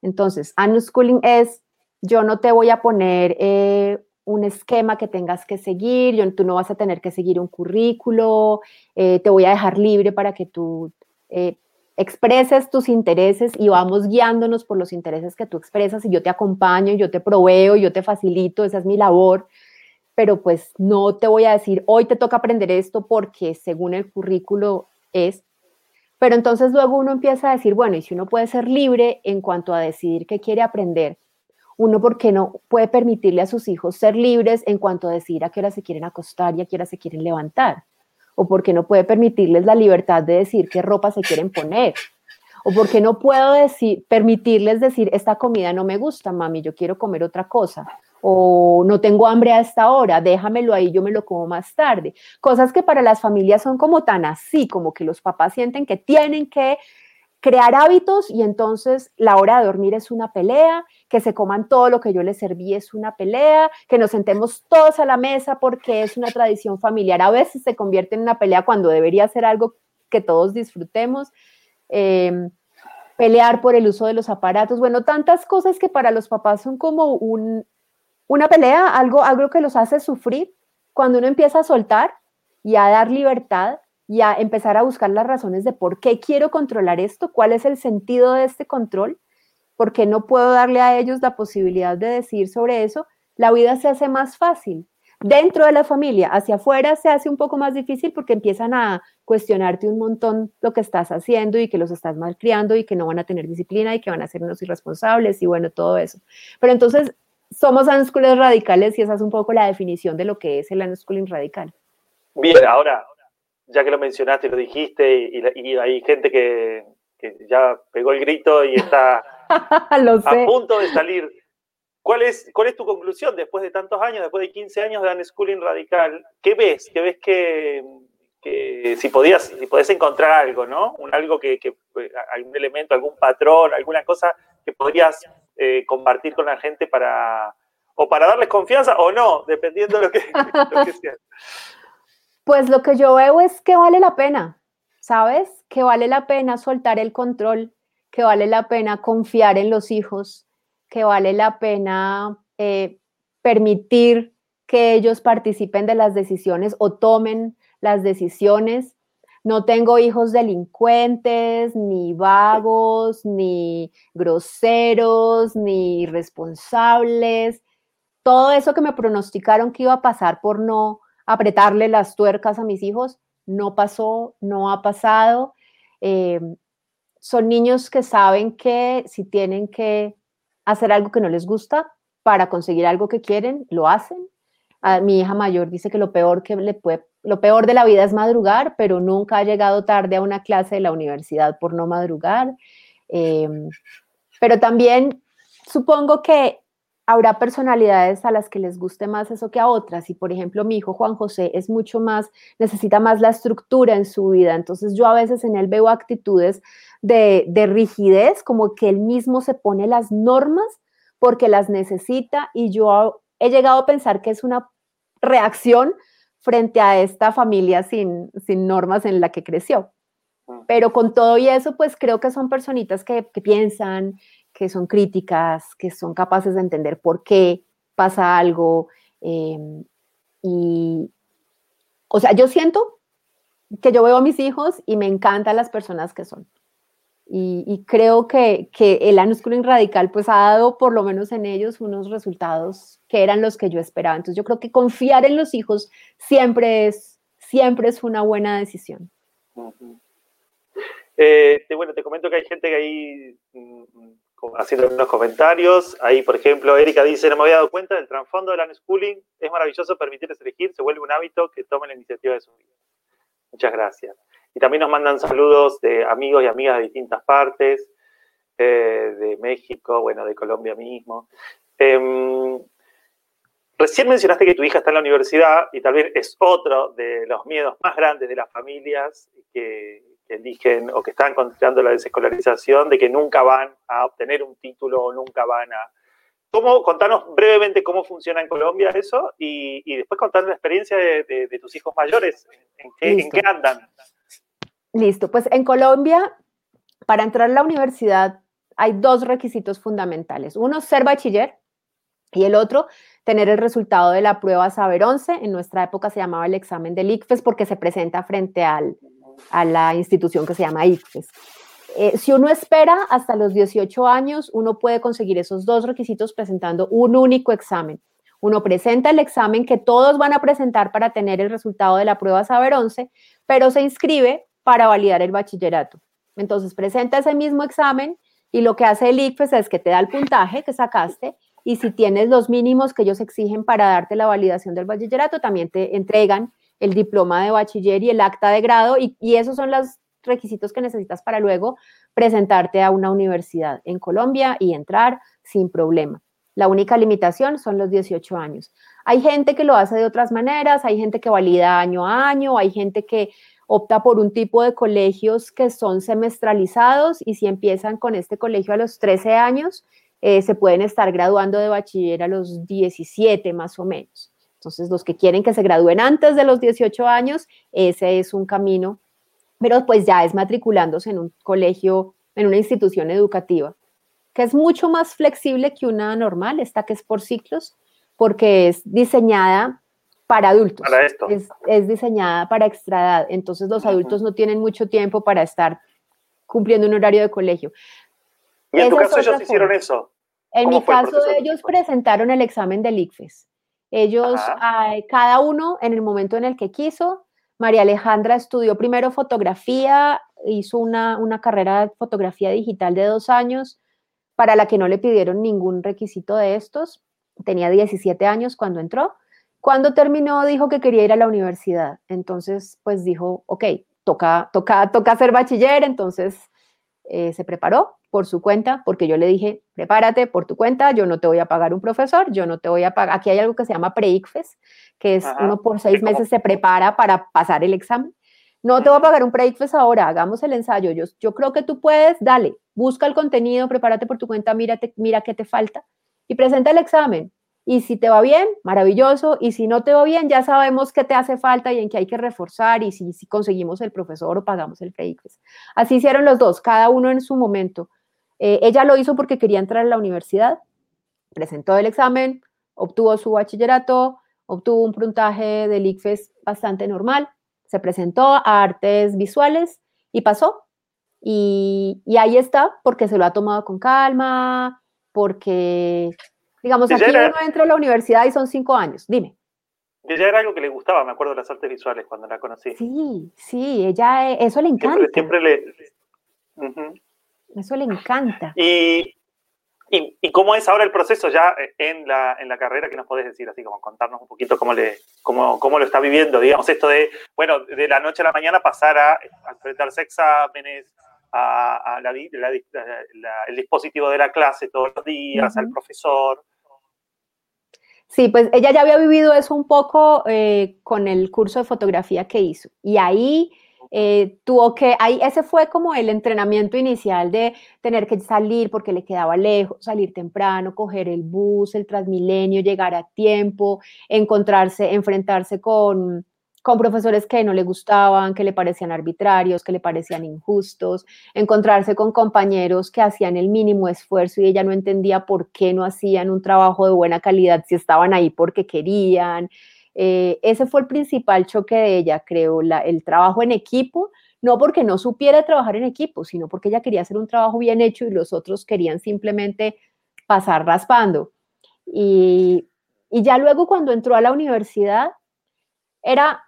Entonces, unschooling es, yo no te voy a poner eh, un esquema que tengas que seguir, yo, tú no vas a tener que seguir un currículo, eh, te voy a dejar libre para que tú expreses tus intereses y vamos guiándonos por los intereses que tú expresas y yo te acompaño, yo te proveo, yo te facilito, esa es mi labor, pero pues no te voy a decir, hoy te toca aprender esto porque según el currículo es, pero entonces luego uno empieza a decir, bueno, y si uno puede ser libre en cuanto a decidir qué quiere aprender, uno por qué no puede permitirle a sus hijos ser libres en cuanto a decidir a qué hora se quieren acostar y a qué hora se quieren levantar o porque no puede permitirles la libertad de decir qué ropa se quieren poner, o porque no puedo decir, permitirles decir, esta comida no me gusta, mami, yo quiero comer otra cosa, o no tengo hambre a esta hora, déjamelo ahí, yo me lo como más tarde. Cosas que para las familias son como tan así, como que los papás sienten que tienen que crear hábitos y entonces la hora de dormir es una pelea, que se coman todo lo que yo les serví es una pelea, que nos sentemos todos a la mesa porque es una tradición familiar. A veces se convierte en una pelea cuando debería ser algo que todos disfrutemos. Em, pelear por el uso de los aparatos, bueno, tantas cosas que para los papás son como un, una pelea, algo, algo que los hace sufrir. Cuando uno empieza a soltar y a dar libertad, y a empezar a buscar las razones de por qué quiero controlar esto, cuál es el sentido de este control, por qué no puedo darle a ellos la posibilidad de decir sobre eso, la vida se hace más fácil. Dentro de la familia, hacia afuera se hace un poco más difícil porque empiezan a cuestionarte un montón lo que estás haciendo y que los estás malcriando y que no van a tener disciplina y que van a ser unos irresponsables y bueno, todo eso. Pero entonces somos unschoolers radicales y esa es un poco la definición de lo que es el unschooling radical. Bien, ahora, ya que lo mencionaste, lo dijiste, y, hay gente que, ya pegó el grito y está a punto de salir. ¿Cuál es, ¿Cuál es tu conclusión después de tantos años, después de 15 años de unschooling radical? ¿Qué ves? ¿Qué ves que, si podías, si podés encontrar algo, ¿no? Un, algo que, algún elemento, algún patrón, alguna cosa que podrías eh, compartir con la gente para, o para darles confianza o no, dependiendo de lo que, lo que sea. Pues lo que yo veo es que vale la pena, ¿sabes? Que vale la pena soltar el control, que vale la pena confiar en los hijos, que vale la pena eh, permitir que ellos participen de las decisiones o tomen las decisiones. No tengo hijos delincuentes, ni vagos, ni groseros, ni irresponsables. Todo eso que me pronosticaron que iba a pasar por no apretarle las tuercas a mis hijos, no pasó, no ha pasado. Eh, son niños que saben que si tienen que hacer algo que no les gusta para conseguir algo que quieren, lo hacen. A mi hija mayor dice que lo peor que le puede, lo peor de la vida es madrugar, pero nunca ha llegado tarde a una clase de la universidad por no madrugar. Eh, pero también supongo que habrá personalidades a las que les guste más eso que a otras. Y por ejemplo, mi hijo Juan José es mucho más, necesita más la estructura en su vida. Entonces yo a veces en él veo actitudes de, de rigidez, como que él mismo se pone las normas porque las necesita y yo he llegado a pensar que es una reacción frente a esta familia sin, sin normas en la que creció. Mm. Pero con todo y eso, pues creo que son personitas que, que piensan, que son críticas, que son capaces de entender por qué pasa algo. Em, y, o sea, yo siento que yo veo a mis hijos y me encantan las personas que son. Y, creo que, que, el unschooling radical pues ha dado por lo menos en ellos unos resultados que eran los que yo esperaba. Entonces yo creo que confiar en los hijos siempre es, siempre es una buena decisión. Eh, bueno, te comento que hay gente que ahí mm, haciendo algunos comentarios. Ahí, por ejemplo, Erika dice, no me había dado cuenta del trasfondo del unschooling. Es maravilloso permitirles elegir, se vuelve un hábito que tomen la iniciativa de su vida. Muchas gracias. Y también nos mandan saludos de amigos y amigas de distintas partes, eh, de México, bueno, de Colombia mismo. Em, recién mencionaste que tu hija está en la universidad y tal vez es otro de los miedos más grandes de las familias que, eligen o que están considerando la desescolarización, de que nunca van a obtener un título o nunca van a... ¿Cómo, contanos brevemente cómo funciona en Colombia eso y, después contar la experiencia de, tus hijos mayores, ¿en qué, andan? Listo, pues en Colombia, para entrar a la universidad hay dos requisitos fundamentales. Uno, ser bachiller y el otro, tener el resultado de la prueba Saber 11. En nuestra época se llamaba el examen del ICFES porque se presenta frente al, a la institución que se llama ICFES. Eh, si uno espera hasta los 18 años, uno puede conseguir esos dos requisitos presentando un único examen. Uno presenta el examen que todos van a presentar para tener el resultado de la prueba Saber 11, pero se inscribe para validar el bachillerato. Entonces presenta ese mismo examen y lo que hace el ICFES es que te da el puntaje que sacaste y si tienes los mínimos que ellos exigen para darte la validación del bachillerato, también te entregan el diploma de bachiller y el acta de grado, y, esos son los requisitos que necesitas para luego presentarte a una universidad en Colombia y entrar sin problema. La única limitación son los 18 años. Hay gente que lo hace de otras maneras, hay gente que valida año a año, hay gente que opta por un tipo de colegios que son semestralizados y si empiezan con este colegio a los 13 años, eh, se pueden estar graduando de bachiller a los 17 más o menos. Entonces, los que quieren que se gradúen antes de los 18 años, ese es un camino, pero pues ya es matriculándose en un colegio, en una institución educativa, que es mucho más flexible que una normal, esta que es por ciclos, porque es diseñada para adultos. Para esto. Es, diseñada para extra entonces los adultos no tienen mucho tiempo para estar cumpliendo un horario de colegio. ¿Y en tu caso ellos hicieron eso? En mi caso ellos presentaron el examen del ICFES. Ellos, cada uno en el momento en el que quiso. María Alejandra estudió primero fotografía, hizo una, carrera de fotografía digital de dos años, para la que no le pidieron ningún requisito de estos. Tenía 17 años cuando entró. Cuando terminó, dijo que quería ir a la universidad. Entonces, pues dijo, ok, toca, toca, toca ser bachiller. Entonces, eh, se preparó por su cuenta, porque yo le dije, prepárate por tu cuenta, yo no te voy a pagar un profesor, yo no te voy a pagar, aquí hay algo que se llama pre-ICFES, que es uno por seis meses se prepara para pasar el examen. No te voy a pagar un pre-ICFES ahora, hagamos el ensayo, yo, yo creo que tú puedes, dale, busca el contenido, prepárate por tu cuenta, mírate, mira qué te falta y presenta el examen. Y si te va bien, maravilloso. Y si no te va bien, ya sabemos qué te hace falta y en qué hay que reforzar y si, conseguimos el profesor o pagamos el pre-ICFES. Así hicieron los dos, cada uno en su momento. Eh, ella lo hizo porque quería entrar a la universidad, presentó el examen, obtuvo su bachillerato, obtuvo un puntaje del ICFES bastante normal, se presentó a artes visuales y pasó. Y, ahí está, porque se lo ha tomado con calma, porque, digamos, aquí uno entra a la universidad y son cinco años. Dime. Ella era algo que le gustaba, me acuerdo de las artes visuales cuando la conocí. Sí, sí, ella, eso le encanta. Siempre, le... Eso le encanta. Y, y, cómo es ahora el proceso ya en la, en la carrera? ¿Qué nos podés decir? Así como contarnos un poquito cómo, le, cómo, cómo lo está viviendo, digamos, esto de, bueno, de la noche a la mañana pasar a, enfrentarse a exámenes, a, la, el dispositivo de la clase todos los días, al profesor. Sí, pues ella ya había vivido eso un poco eh, con el curso de fotografía que hizo. Y ahí eh, tuvo que, ahí ese fue como el entrenamiento inicial de tener que salir porque le quedaba lejos, salir temprano, coger el bus, el transmilenio, llegar a tiempo, encontrarse, enfrentarse con, con profesores que no le gustaban, que le parecían arbitrarios, que le parecían injustos, encontrarse con compañeros que hacían el mínimo esfuerzo y ella no entendía por qué no hacían un trabajo de buena calidad si estaban ahí porque querían, eh, ese fue el principal choque de ella, creo, el trabajo en equipo, no porque no supiera trabajar en equipo, sino porque ella quería hacer un trabajo bien hecho y los otros querían simplemente pasar raspando. Y, ya luego cuando entró a la universidad, era,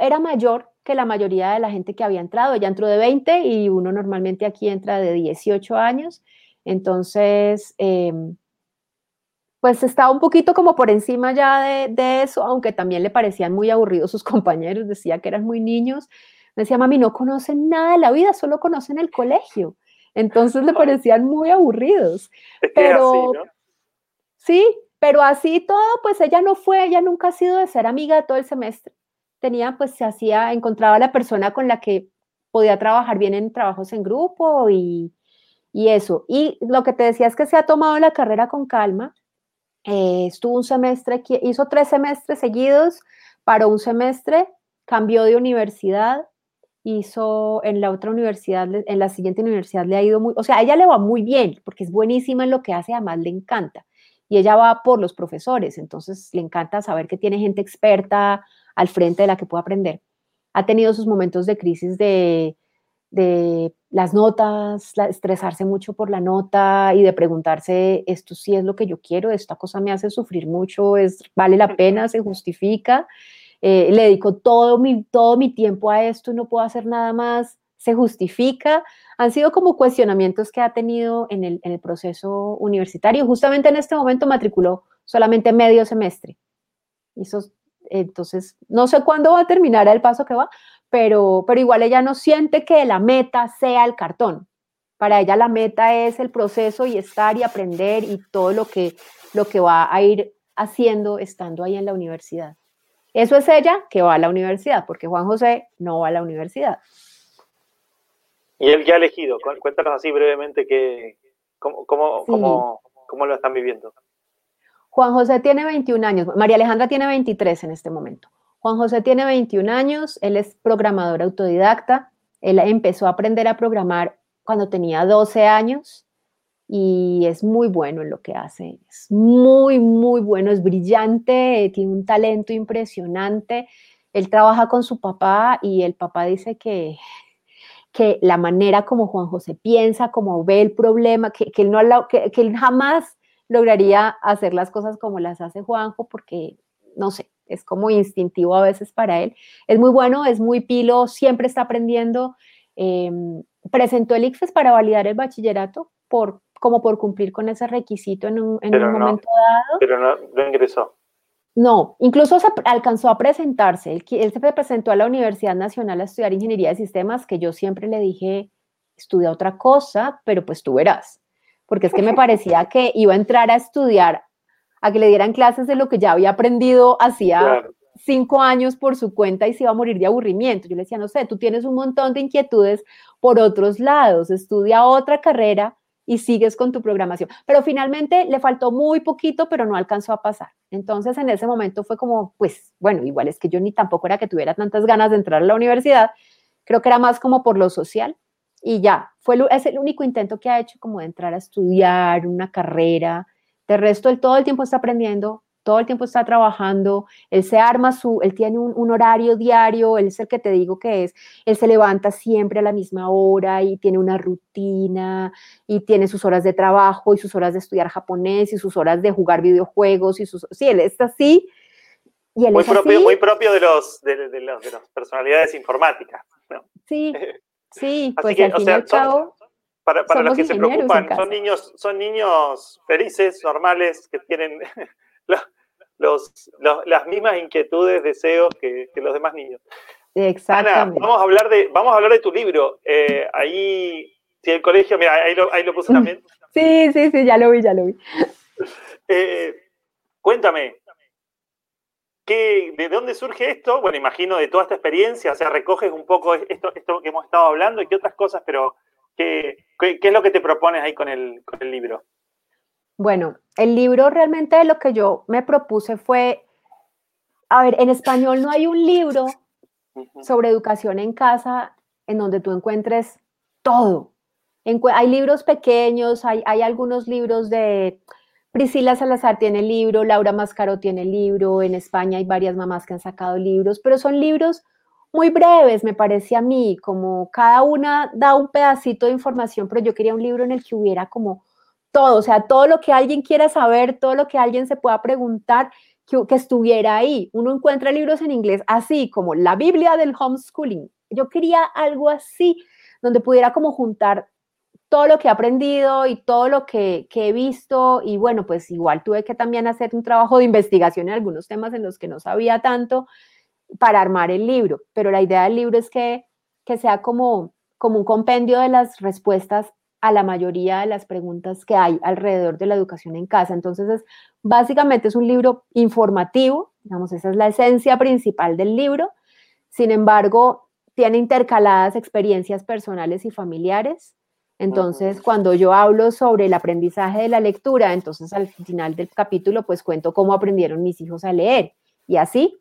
era mayor que la mayoría de la gente que había entrado. Ella entró de 20 y uno normalmente aquí entra de 18 años. Entonces, em, pues estaba un poquito como por encima ya de, eso, aunque también le parecían muy aburridos sus compañeros, decía que eran muy niños. Me decía, mami, no conocen nada de la vida, solo conocen el colegio. Entonces le parecían muy aburridos. Pero, sí, pero así todo, pues ella no fue, ella nunca ha sido de ser amiga de todo el semestre. Tenía, pues se hacía, encontraba la persona con la que podía trabajar bien en trabajos en grupo y, y eso. Y lo que te decía es que se ha tomado la carrera con calma, eh, estuvo un semestre, hizo tres semestres seguidos, para un semestre, cambió de universidad, hizo en la otra universidad, en la siguiente universidad le ha ido muy, o sea, a ella le va muy bien, porque es buenísima en lo que hace, además le encanta. Y ella va por los profesores, entonces le encanta saber que tiene gente experta al frente de la que puede aprender. Ha tenido sus momentos de crisis de, las notas, estresarse mucho por la nota y de preguntarse, esto sí es lo que yo quiero, esta cosa me hace sufrir mucho, es, vale la pena, se justifica, eh, le dedico todo mi, todo mi tiempo a esto no puedo hacer nada más, se justifica. Han sido como cuestionamientos que ha tenido en el, en el proceso universitario. Justamente en este momento matriculó solamente medio semestre. Entonces, no sé cuándo va a terminar el paso que va, pero, pero igual ella no siente que la meta sea el cartón. Para ella la meta es el proceso y estar y aprender y todo lo que, lo que va a ir haciendo estando ahí en la universidad. Eso es ella que va a la universidad, porque Juan José no va a la universidad. Y él ya ha elegido, cuéntanos así brevemente que, cómo, cómo, cómo, cómo lo están viviendo. Juan José tiene 21 años, María Alejandra tiene 23 en este momento. Juan José tiene 21 años, él es programador autodidacta, él empezó a aprender a programar cuando tenía 12 años y es muy bueno en lo que hace, es muy, muy bueno, es brillante, tiene un talento impresionante. Él trabaja con su papá y el papá dice que, que la manera como Juan José piensa, como ve el problema, que, él, no, que, que él jamás lograría hacer las cosas como las hace Juanjo porque, no sé, es como instintivo a veces para él. Es muy bueno, es muy pilo, siempre está aprendiendo. Em, presentó el ICFES para validar el bachillerato, por, como por cumplir con ese requisito en un, momento dado. Pero no, ingresó. No, incluso se alcanzó a presentarse. Él, él, se presentó a la Universidad Nacional a estudiar Ingeniería de Sistemas, que yo siempre le dije, estudia otra cosa, pero pues tú verás. Porque es que me parecía que iba a entrar a estudiar a que le dieran clases de lo que ya había aprendido hacía cinco años por su cuenta y se iba a morir de aburrimiento. Yo le decía, no sé, tú tienes un montón de inquietudes por otros lados, estudia otra carrera y sigues con tu programación. Pero finalmente le faltó muy poquito, pero no alcanzó a pasar. Entonces en ese momento fue como, pues bueno, igual es que yo ni tampoco era que tuviera tantas ganas de entrar a la universidad, creo que era más como por lo social y ya, fue, es el único intento que ha hecho como de entrar a estudiar una carrera de resto, él todo el tiempo está aprendiendo todo el tiempo está trabajando, él se arma su, él tiene un, horario diario, él es el que te digo que es, él se levanta siempre a la misma hora y tiene una rutina y tiene sus horas de trabajo y sus horas de estudiar japonés y sus horas de jugar videojuegos y sus, sí, él está así. Y él muy, propio, muy propio de los, de, de, los, de las personalidades informáticas. Sí, sí, pues al fin y al cabo, para, para los que se preocupan, son niños, son niños felices, normales, que tienen los, las mismas inquietudes, deseos que, los demás niños. Exactamente. vamos a hablar de, vamos a hablar de tu libro. Eh, ahí, si el colegio, mira, ahí lo, ahí lo puse también. Sí, sí, sí, ya lo vi, ya lo vi. Eh, cuéntame, ¿qué, ¿de dónde surge esto? Bueno, imagino de toda esta experiencia, o sea, recoges un poco esto, esto que hemos estado hablando y qué otras cosas, pero ¿qué, qué, es lo que te propones ahí con el, con el libro? Bueno, el libro realmente lo que yo me propuse fue, a ver, en español no hay un libro sobre educación en casa en donde tú encuentres todo. hay libros pequeños, hay, algunos libros de Priscila Salazar tiene el libro, Laura Mascaro tiene el libro, en España hay varias mamás que han sacado libros, pero son libros muy breves, me parece a mí, como cada una da un pedacito de información, pero yo quería un libro en el que hubiera como todo, o sea, todo lo que alguien quiera saber, todo lo que alguien se pueda preguntar, que, estuviera ahí. Uno encuentra libros en inglés así, como la Biblia del homeschooling. Yo quería algo así, donde pudiera como juntar todo lo que he aprendido y todo lo que, he visto. Y bueno, pues igual tuve que también hacer un trabajo de investigación en algunos temas en los que no sabía tanto para armar el libro. Pero la idea del libro es que, que sea como, como un compendio de las respuestas a la mayoría de las preguntas que hay alrededor de la educación en casa. Entonces, es, básicamente es un libro informativo, digamos, esa es la esencia principal del libro. Sin embargo, tiene intercaladas experiencias personales y familiares. Entonces, cuando yo hablo sobre el aprendizaje de la lectura, entonces al final del capítulo, pues cuento cómo aprendieron mis hijos a leer y así.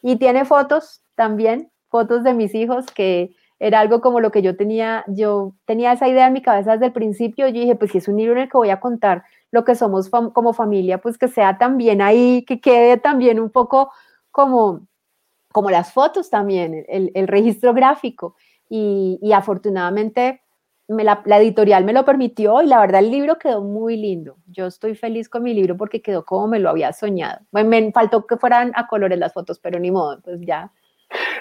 Y tiene fotos también, fotos de mis hijos que era algo como lo que yo tenía, yo tenía esa idea en mi cabeza desde el principio, yo dije, pues si es un libro en el que voy a contar lo que somos como familia, pues que sea también ahí, que quede también un poco como, como las fotos también, el, registro gráfico. Y, afortunadamente me la, editorial me lo permitió y la verdad el libro quedó muy lindo. Yo estoy feliz con mi libro porque quedó como me lo había soñado. Me, me faltó que fueran a colores las fotos, pero ni modo, pues ya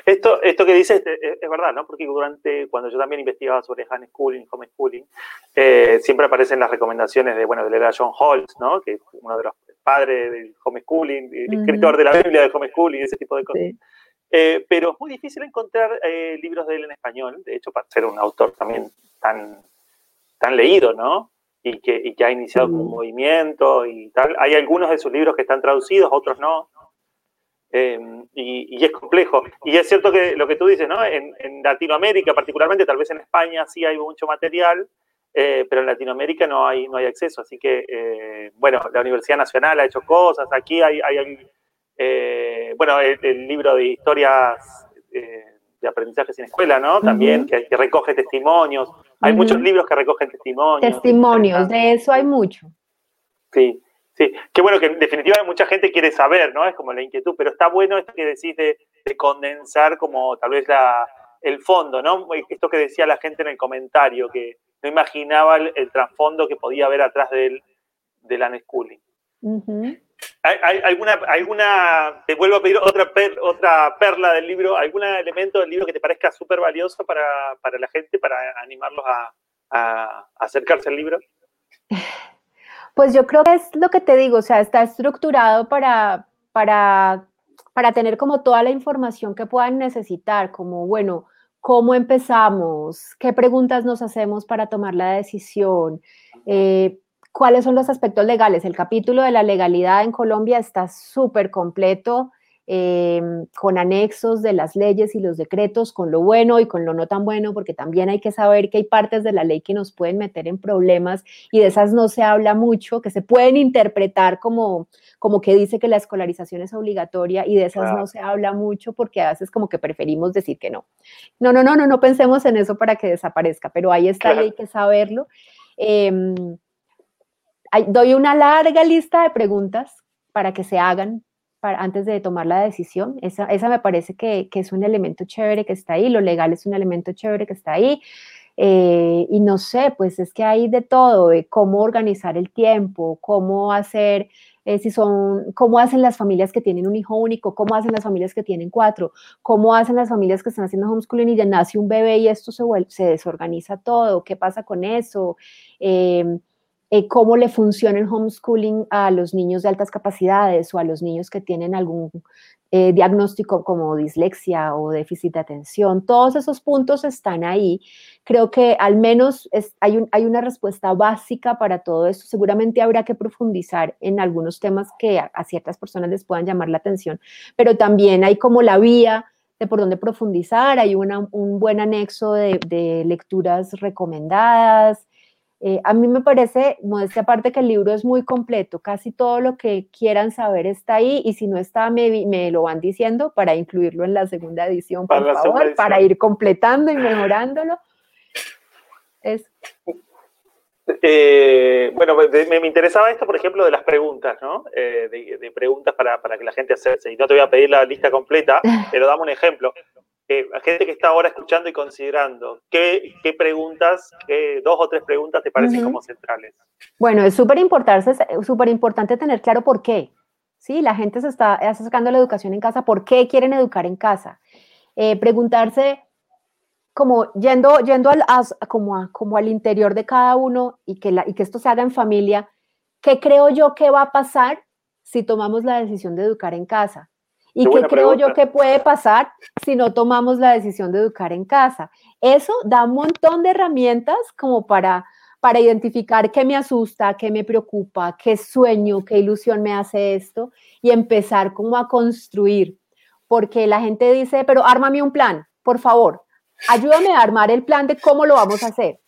esto, esto que dices es, verdad, ¿no? Porque durante, cuando yo también investigaba sobre homeschooling, homeschooling, eh, siempre aparecen las recomendaciones de, bueno, de leer a John Holtz, ¿no? Que es uno de los padres del homeschooling, el escritor de la Biblia del homeschooling, ese tipo de cosas. Eh, pero es muy difícil encontrar eh, libros de él en español, de hecho, para ser un autor también tan, tan leído, ¿no? Y que, y que ha iniciado un movimiento y tal. Hay algunos de sus libros que están traducidos, otros no. Em, y, es complejo. Y es cierto que lo que tú dices, ¿no? En, Latinoamérica, particularmente, tal vez en España sí hay mucho material, eh, pero en Latinoamérica no hay, no hay acceso. Así que, eh, bueno, la Universidad Nacional ha hecho cosas. Aquí hay, hay eh, bueno, el, libro de historias de aprendizaje sin escuela, ¿no? También, que, recoge testimonios. Hay muchos libros que recogen testimonios. Testimonios, de eso hay mucho. Sí. Sí, qué bueno que en definitiva mucha gente quiere saber, ¿no? Es como la inquietud, pero está bueno esto que decís de, condensar como tal vez la, el fondo, ¿no? Esto que decía la gente en el comentario, que no imaginaba el, trasfondo que podía haber atrás del, del unschooling. ¿Hay, alguna, alguna, te vuelvo a pedir otra, otra perla del libro, algún elemento del libro que te parezca súper valioso para, la gente, para animarlos a, a acercarse al libro? Pues yo creo que es lo que te digo, o sea, está estructurado para, para, para tener como toda la información que puedan necesitar, como, bueno, cómo empezamos, qué preguntas nos hacemos para tomar la decisión, eh, cuáles son los aspectos legales. El capítulo de la legalidad en Colombia está súper completo. Em, con anexos de las leyes y los decretos, con lo bueno y con lo no tan bueno, porque también hay que saber que hay partes de la ley que nos pueden meter en problemas y de esas no se habla mucho, que se pueden interpretar como, como que dice que la escolarización es obligatoria y de esas no se habla mucho porque a veces como que preferimos decir que no. No, no, no, no, no pensemos en eso para que desaparezca, pero ahí está y hay que saberlo. Em, doy una larga lista de preguntas para que se hagan para, antes de tomar la decisión. Esa, esa me parece que, que, es un elemento chévere que está ahí, lo legal es un elemento chévere que está ahí. Eh, y no sé, pues es que hay de todo, de cómo organizar el tiempo, cómo hacer, eh, si son, cómo hacen las familias que tienen un hijo único, cómo hacen las familias que tienen cuatro, cómo hacen las familias que están haciendo homeschooling y ya nace un bebé y esto se, se desorganiza todo, qué pasa con eso. Eh, eh, cómo le funciona el homeschooling a los niños de altas capacidades o a los niños que tienen algún eh, diagnóstico como dislexia o déficit de atención. Todos esos puntos están ahí. Creo que al menos hay, una respuesta básica para todo esto. Seguramente habrá que profundizar en algunos temas que a, ciertas personas les puedan llamar la atención, pero también hay como la vía de por dónde profundizar, hay un buen anexo de lecturas recomendadas, eh, a mí me parece, modestia aparte, que el libro es muy completo, casi todo lo que quieran saber está ahí y si no está, me, me lo van diciendo para incluirlo en la segunda edición, por favor, para ir completando y mejorándolo. Eh, bueno, me, interesaba esto, por ejemplo, de las preguntas, ¿no? Eh, de, preguntas para, para, que la gente hacerse. Y no te voy a pedir la lista completa, pero dame un ejemplo a gente que está ahora escuchando y considerando, ¿qué, preguntas, qué, dos o tres preguntas te parecen como centrales? Bueno, es súper importante, tener claro por qué. ¿sí? La gente se está, sacando la educación en casa, ¿por qué quieren educar en casa? Eh, preguntarse, como yendo, yendo al, como, como al interior de cada uno y que, la, y que esto se haga en familia, ¿qué creo yo que va a pasar si tomamos la decisión de educar en casa? ¿Y qué, creo yo que puede pasar si no tomamos la decisión de educar en casa? Eso da un montón de herramientas como para, para identificar qué me asusta, qué me preocupa, qué sueño, qué ilusión me hace esto y empezar como a construir. Porque la gente dice, pero ármame un plan, por favor, ayúdame a armar el plan de cómo lo vamos a hacer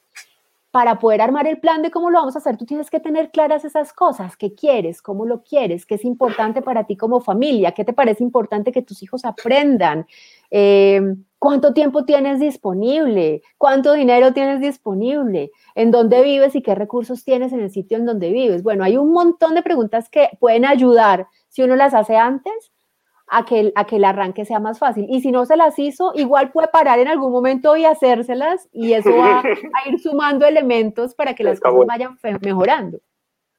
para poder armar el plan de cómo lo vamos a hacer, tú tienes que tener claras esas cosas, qué quieres, cómo lo quieres, qué es importante para ti como familia, qué te parece importante que tus hijos aprendan, em, cuánto tiempo tienes disponible, cuánto dinero tienes disponible, en dónde vives y qué recursos tienes en el sitio en donde vives. Bueno, hay un montón de preguntas que pueden ayudar si uno las hace antes a que, el, a que el arranque sea más fácil. Y si no se las hizo, igual puede parar en algún momento y hacérselas y eso va a ir sumando elementos para que las cosas vayan mejorando.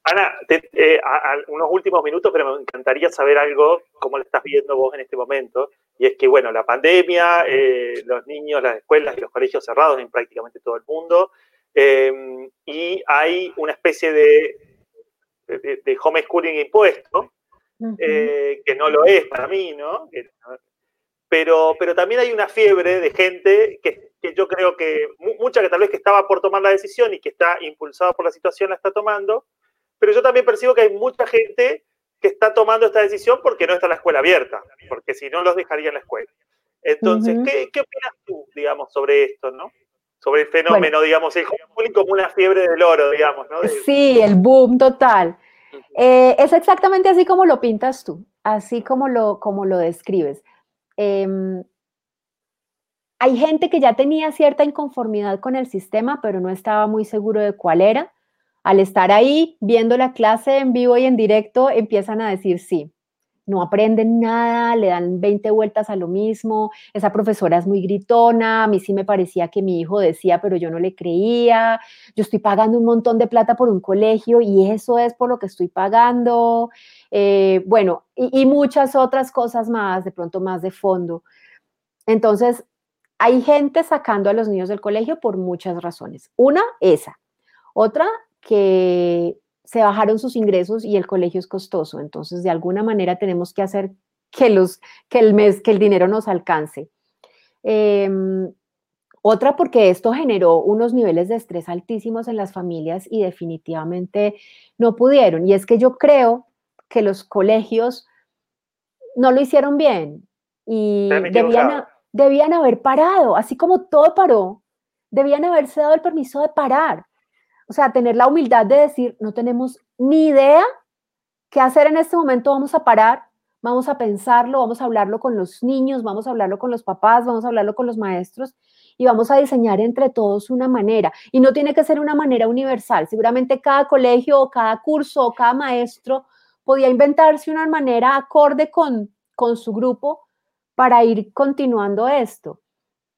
Ana, eh, unos últimos minutos, pero me encantaría saber algo, cómo lo estás viendo vos en este momento. Y es que, bueno, la pandemia, eh, los niños, las escuelas y los colegios cerrados en prácticamente todo el mundo, em, y hay una especie de, de, de homeschooling impuesto, eh, que no lo es para mí, ¿no? Pero, pero también hay una fiebre de gente que, yo creo que, mucha que tal vez que estaba por tomar la decisión y que está impulsada por la situación la está tomando, pero yo también percibo que hay mucha gente que está tomando esta decisión porque no está la escuela abierta, porque si no los dejaría en la escuela. Entonces, ¿qué, ¿qué, opinas tú, digamos, sobre esto, no? Sobre el fenómeno, digamos, el como una fiebre del oro, digamos, ¿no? Sí, el boom total. Eh, es exactamente así como lo pintas tú, así como lo, como lo describes. Em, hay gente que ya tenía cierta inconformidad con el sistema, pero no estaba muy seguro de cuál era. Al estar ahí, viendo la clase en vivo y en directo, empiezan a decir sí, no aprenden nada, le dan 20 vueltas a lo mismo, esa profesora es muy gritona, a mí sí me parecía que mi hijo decía, pero yo no le creía, yo estoy pagando un montón de plata por un colegio y eso es por lo que estoy pagando, eh, bueno, y, y muchas otras cosas más, de pronto más de fondo. Entonces, hay gente sacando a los niños del colegio por muchas razones. Una, esa. Otra, que se bajaron sus ingresos y el colegio es costoso. Entonces, de alguna manera tenemos que hacer que, los, que, el, mes, que el dinero nos alcance. Em, otra porque esto generó unos niveles de estrés altísimos en las familias y definitivamente no pudieron. Y es que yo creo que los colegios no lo hicieron bien y debían, debían haber parado, así como todo paró, debían haberse dado el permiso de parar o sea, tener la humildad de decir, no tenemos ni idea qué hacer en este momento, vamos a parar, vamos a pensarlo, vamos a hablarlo con los niños, vamos a hablarlo con los papás, vamos a hablarlo con los maestros y vamos a diseñar entre todos una manera. Y no tiene que ser una manera universal, seguramente cada colegio o cada curso o cada maestro podía inventarse una manera acorde con, con su grupo para ir continuando esto.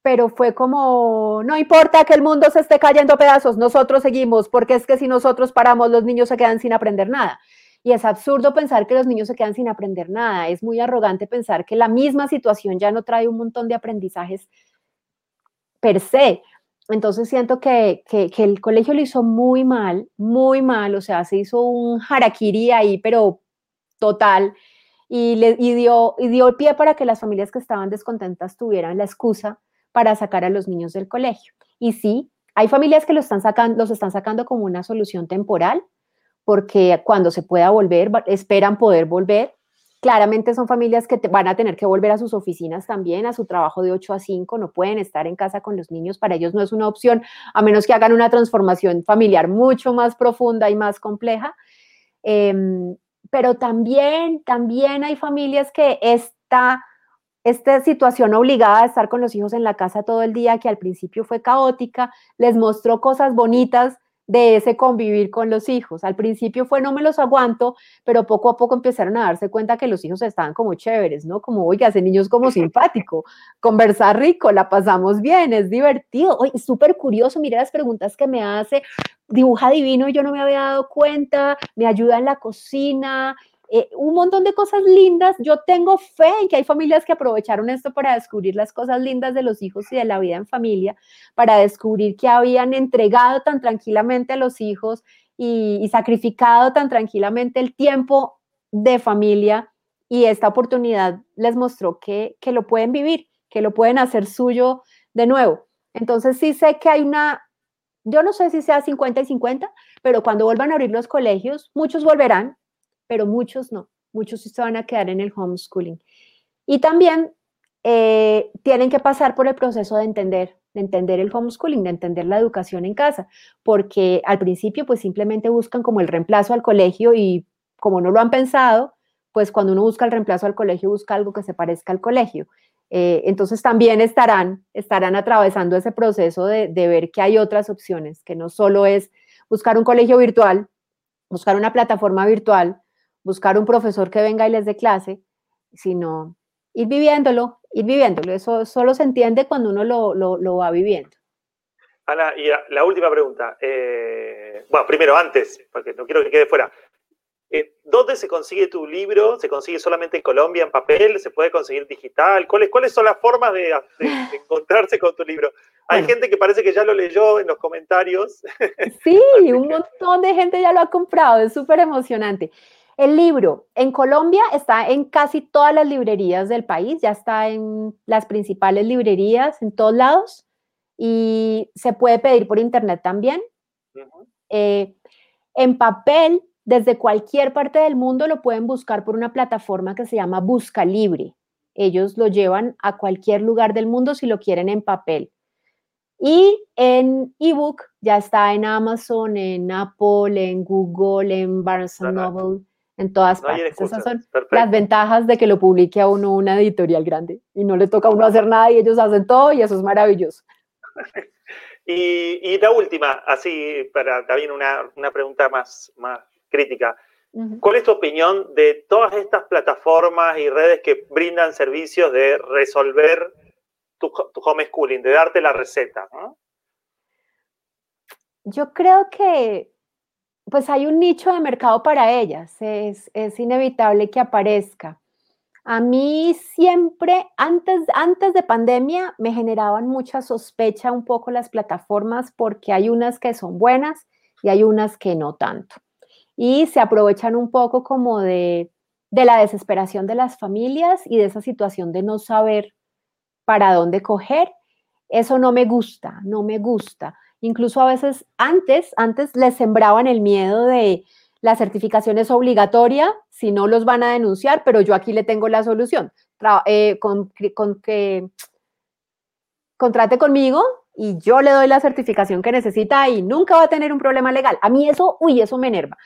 Pero fue como, no importa que el mundo se esté cayendo pedazos, nosotros seguimos, porque es que si nosotros paramos, los niños se quedan sin aprender nada. Y es absurdo pensar que los niños se quedan sin aprender nada. Es muy arrogante pensar que la misma situación ya no trae un montón de aprendizajes per se. Entonces siento que, el colegio lo hizo muy mal, muy mal, o sea, se hizo un harakiri ahí, pero total, y, le, dio, y dio el pie para que las familias que estaban descontentas tuvieran la excusa para sacar a los niños del colegio. Y sí, hay familias que lo están sacando, los están sacando como una solución temporal, porque cuando se pueda volver, esperan poder volver, Claramente son familias que van a tener que volver a sus oficinas también, a su trabajo de 8 a 5, no pueden estar en casa con los niños, para ellos no es una opción, a menos que hagan una transformación familiar mucho más profunda y más compleja. Em, pero también, también hay familias que esta, esta situación obligada a estar con los hijos en la casa todo el día, que al principio fue caótica, les mostró cosas bonitas de ese convivir con los hijos. Al principio fue no me los aguanto, pero poco a poco empezaron a darse cuenta que los hijos estaban como chéveres, ¿no? Como, oiga, ese niño es como simpático, conversar rico, la pasamos bien, es divertido. Oye, súper curioso, mira las preguntas que me hace, dibuja divino, yo no me había dado cuenta, me ayuda en la cocina, eh, un montón de cosas lindas. Yo tengo fe en que hay familias que aprovecharon esto para descubrir las cosas lindas de los hijos y de la vida en familia, para descubrir que habían entregado tan tranquilamente a los hijos y, sacrificado tan tranquilamente el tiempo de familia y esta oportunidad les mostró que, que lo pueden vivir, que lo pueden hacer suyo de nuevo. Entonces sí sé que hay una, yo no sé si sea 50 y 50, pero cuando vuelvan a abrir los colegios, muchos volverán, pero muchos no, muchos se van a quedar en el homeschooling. Y también eh, tienen que pasar por el proceso de entender, de entender el homeschooling, de entender la educación en casa, porque al principio pues simplemente buscan como el reemplazo al colegio y como no lo han pensado, pues cuando uno busca el reemplazo al colegio busca algo que se parezca al colegio. Eh, entonces también estarán, estarán atravesando ese proceso de, de ver que hay otras opciones, que no solo es buscar un colegio virtual, buscar una plataforma virtual, buscar un profesor que venga y les dé clase, sino ir viviéndolo, ir viviéndolo. Eso solo se entiende cuando uno lo, va viviendo. Ana, y la última pregunta. Eh, bueno, primero, antes, porque no quiero que quede fuera. Eh, ¿Dónde se consigue tu libro? ¿Se consigue solamente en Colombia en papel? ¿Se puede conseguir digital? ¿Cuáles, cuáles son las formas de, encontrarse con tu libro? Hay gente que parece que ya lo leyó en los comentarios. Sí, un montón de gente ya lo ha comprado, es súper emocionante. El libro en Colombia está en casi todas las librerías del país, ya está en las principales librerías, en todos lados, y se puede pedir por internet también. Eh, en papel, desde cualquier parte del mundo lo pueden buscar por una plataforma que se llama Busca Libre. Ellos lo llevan a cualquier lugar del mundo si lo quieren en papel. Y en ebook ya está en Amazon, en Apple, en Google, en Barnes Noble en todas partes. Esas son las ventajas de que lo publique a uno una editorial grande y no le toca a uno hacer nada y ellos hacen todo y eso es maravilloso. y, la última, así para también una, una pregunta más, más crítica. ¿Cuál es tu opinión de todas estas plataformas y redes que brindan servicios de resolver tu, tu homeschooling, de darte la receta? Yo creo que pues hay un nicho de mercado para ellas, es, inevitable que aparezca. A mí siempre, antes, antes de pandemia, me generaban mucha sospecha un poco las plataformas porque hay unas que son buenas y hay unas que no tanto. Y se aprovechan un poco como de, de la desesperación de las familias y de esa situación de no saber para dónde coger. Eso no me gusta, no me gusta. Incluso a veces antes, antes les sembraban el miedo de la certificación es obligatoria, si no los van a denunciar, pero yo aquí le tengo la solución. Eh, con, que contrate conmigo y yo le doy la certificación que necesita y nunca va a tener un problema legal. A mí eso, uy, eso me enerva.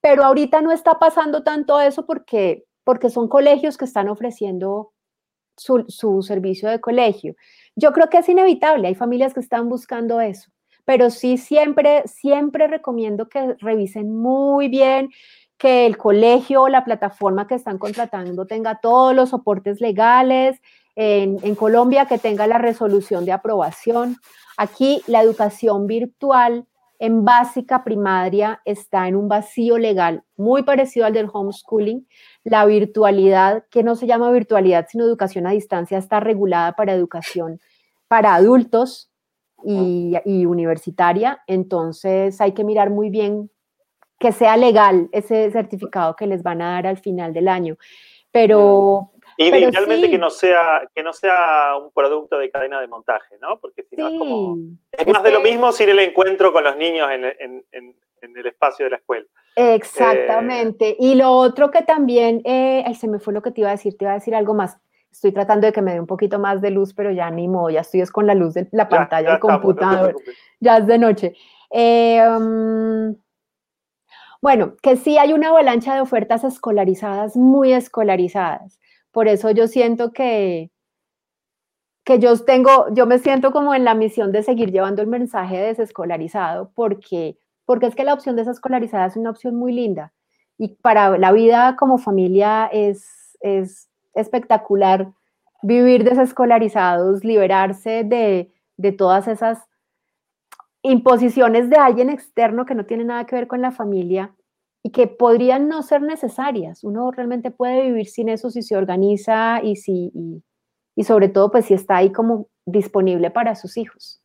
Pero ahorita no está pasando tanto eso porque, porque son colegios que están ofreciendo su, su servicio de colegio. Yo creo que es inevitable, hay familias que están buscando eso pero sí siempre, siempre recomiendo que revisen muy bien que el colegio o la plataforma que están contratando tenga todos los soportes legales, en, Colombia que tenga la resolución de aprobación. Aquí la educación virtual en básica primaria está en un vacío legal muy parecido al del homeschooling. La virtualidad, que no se llama virtualidad, sino educación a distancia, está regulada para educación para adultos y, y universitaria. Entonces hay que mirar muy bien que sea legal ese certificado que les van a dar al final del año. Pero, y idealmente que no sea que no sea un producto de cadena de montaje, ¿no? Porque si no es como es más de lo mismo sin el encuentro con los niños en, el espacio de la escuela. Exactamente. y lo otro que también, eh, ay, se me fue lo que te iba a decir, te iba a decir algo más. Estoy tratando de que me dé un poquito más de luz, pero ya ni modo, ya estoy es con la luz de la pantalla del computador. ya es de noche. Eh, um, bueno, que sí hay una avalancha de ofertas escolarizadas, muy escolarizadas. Por eso yo siento que, que yo tengo, yo me siento como en la misión de seguir llevando el mensaje desescolarizado, porque, porque es que la opción desescolarizada es una opción muy linda. Y para la vida como familia es, es espectacular vivir desescolarizados, liberarse de, de todas esas imposiciones de alguien externo que no tiene nada que ver con la familia y que podrían no ser necesarias. Uno realmente puede vivir sin eso si se organiza y, si, y, sobre todo pues si está ahí como disponible para sus hijos.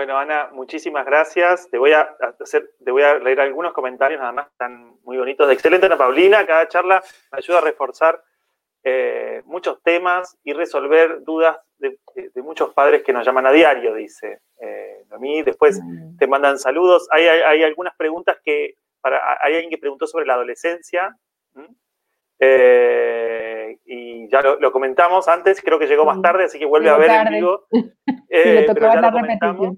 Bueno, Ana, muchísimas gracias. Te voy a hacer, te voy a leer algunos comentarios, nada más, están muy bonitos. Excelente, Ana Paulina. Cada charla me ayuda a reforzar eh, muchos temas y resolver dudas de, muchos padres que nos llaman a diario, dice eh, mí Después mm. te mandan saludos. Hay, hay, algunas preguntas que, para, hay alguien que preguntó sobre la adolescencia. Eh, y ya lo, comentamos antes, creo que llegó más tarde, así que vuelve a ver en vivo. Eh, pero ya lo comentamos.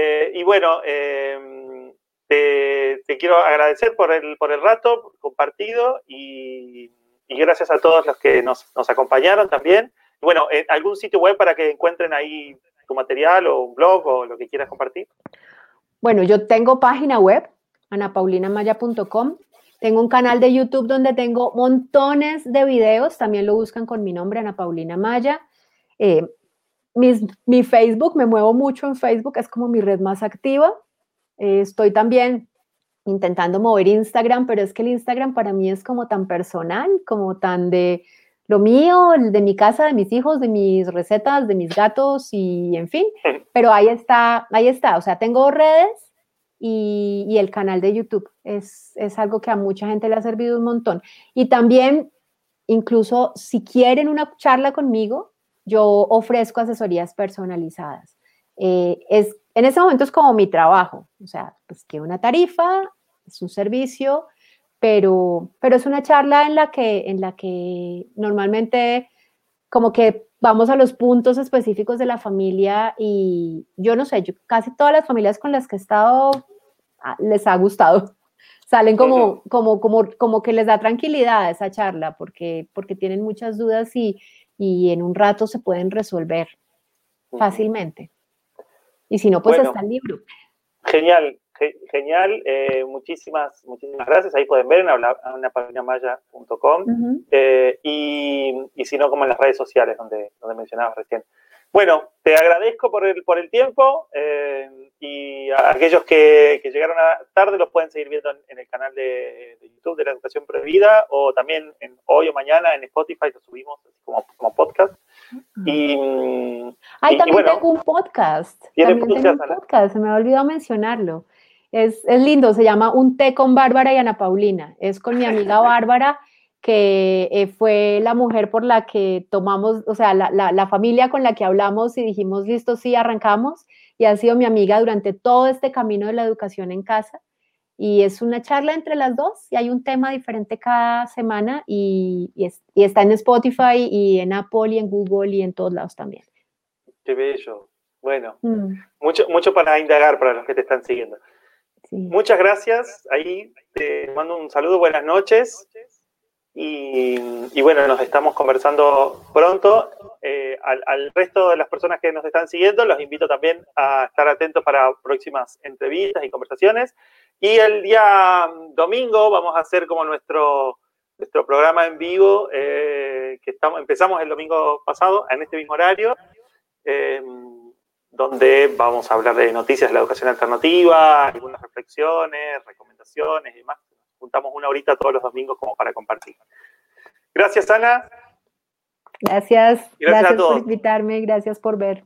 Eh, y bueno, em, te, quiero agradecer por el, por el rato compartido y gracias a todos los que nos, acompañaron también. bueno, ¿algún sitio web para que encuentren ahí tu material o un blog o lo que quieras compartir? Bueno, yo tengo página web, anapaulinamaya.com. Tengo un canal de YouTube donde tengo montones de videos, también lo buscan con mi nombre, Ana Paulina Maya. Eh, mi Facebook, me muevo mucho en Facebook, es como mi red más activa. Eh, estoy también intentando mover Instagram, pero es que el Instagram para mí es como tan personal, como tan de lo mío, de mi casa, de mis hijos, de mis recetas, de mis gatos y en fin, pero ahí está, ahí está, o sea, tengo redes y, el canal de YouTube es, es algo que a mucha gente le ha servido un montón. Y también, incluso si quieren una charla conmigo, yo ofrezco asesorías personalizadas. Eh, es, en ese momento es como mi trabajo, o sea, pues que una tarifa es un servicio, pero, pero es una charla en la, que, en la que normalmente como que vamos a los puntos específicos de la familia y yo no sé, yo, casi todas las familias con las que he estado ah, les ha gustado. Salen como, como, como, como que les da tranquilidad esa charla porque, porque tienen muchas dudas y, y en un rato se pueden resolver fácilmente. Y si no, pues está el libro. Genial genial, eh, muchísimas, muchísimas gracias. Ahí pueden ver en anapaginamaya.com eh, y, y si no, como en las redes sociales donde, donde mencionabas recién. Bueno, te agradezco por el, por el tiempo eh, y a aquellos que, que, llegaron a tarde los pueden seguir viendo en, el canal de, YouTube de la Educación Prohibida o también en, hoy o mañana en Spotify lo subimos como, como podcast. Y, Ay, también tengo un podcast. También tengo un podcast, se me ha olvidado mencionarlo. Es, lindo, se llama Un té con Bárbara y Ana Paulina. Es con mi amiga Bárbara, que eh, fue la mujer por la que tomamos, o sea, la, familia con la que hablamos y dijimos, listo, sí, arrancamos. Y ha sido mi amiga durante todo este camino de la educación en casa. Y es una charla entre las dos y hay un tema diferente cada semana y, está en Spotify y en Apple y en Google y en todos lados también. Qué bello. Bueno, mm. mucho, mucho para indagar para los que te están siguiendo. Muchas gracias. Ahí te mando un saludo, buenas noches. Y, bueno, nos estamos conversando pronto. Eh, al, resto de las personas que nos están siguiendo, los invito también a estar atentos para próximas entrevistas y conversaciones. Y el día domingo vamos a hacer como nuestro, nuestro programa en vivo, eh, que estamos, empezamos el domingo pasado, en este mismo horario, eh, donde vamos a hablar de noticias de la educación alternativa, algunas reflexiones, recomendaciones y demás. Juntamos una horita todos los domingos como para compartir. Gracias, Ana. Gracias. Gracias, por invitarme. Gracias por ver.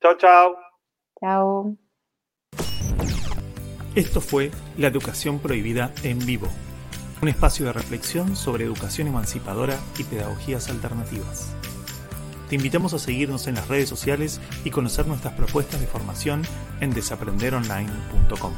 Chao, chao. Chao. Esto fue La Educación Prohibida en Vivo, un espacio de reflexión sobre educación emancipadora y pedagogías alternativas. Te invitamos a seguirnos en las redes sociales y conocer nuestras propuestas de formación en desaprenderonline.com.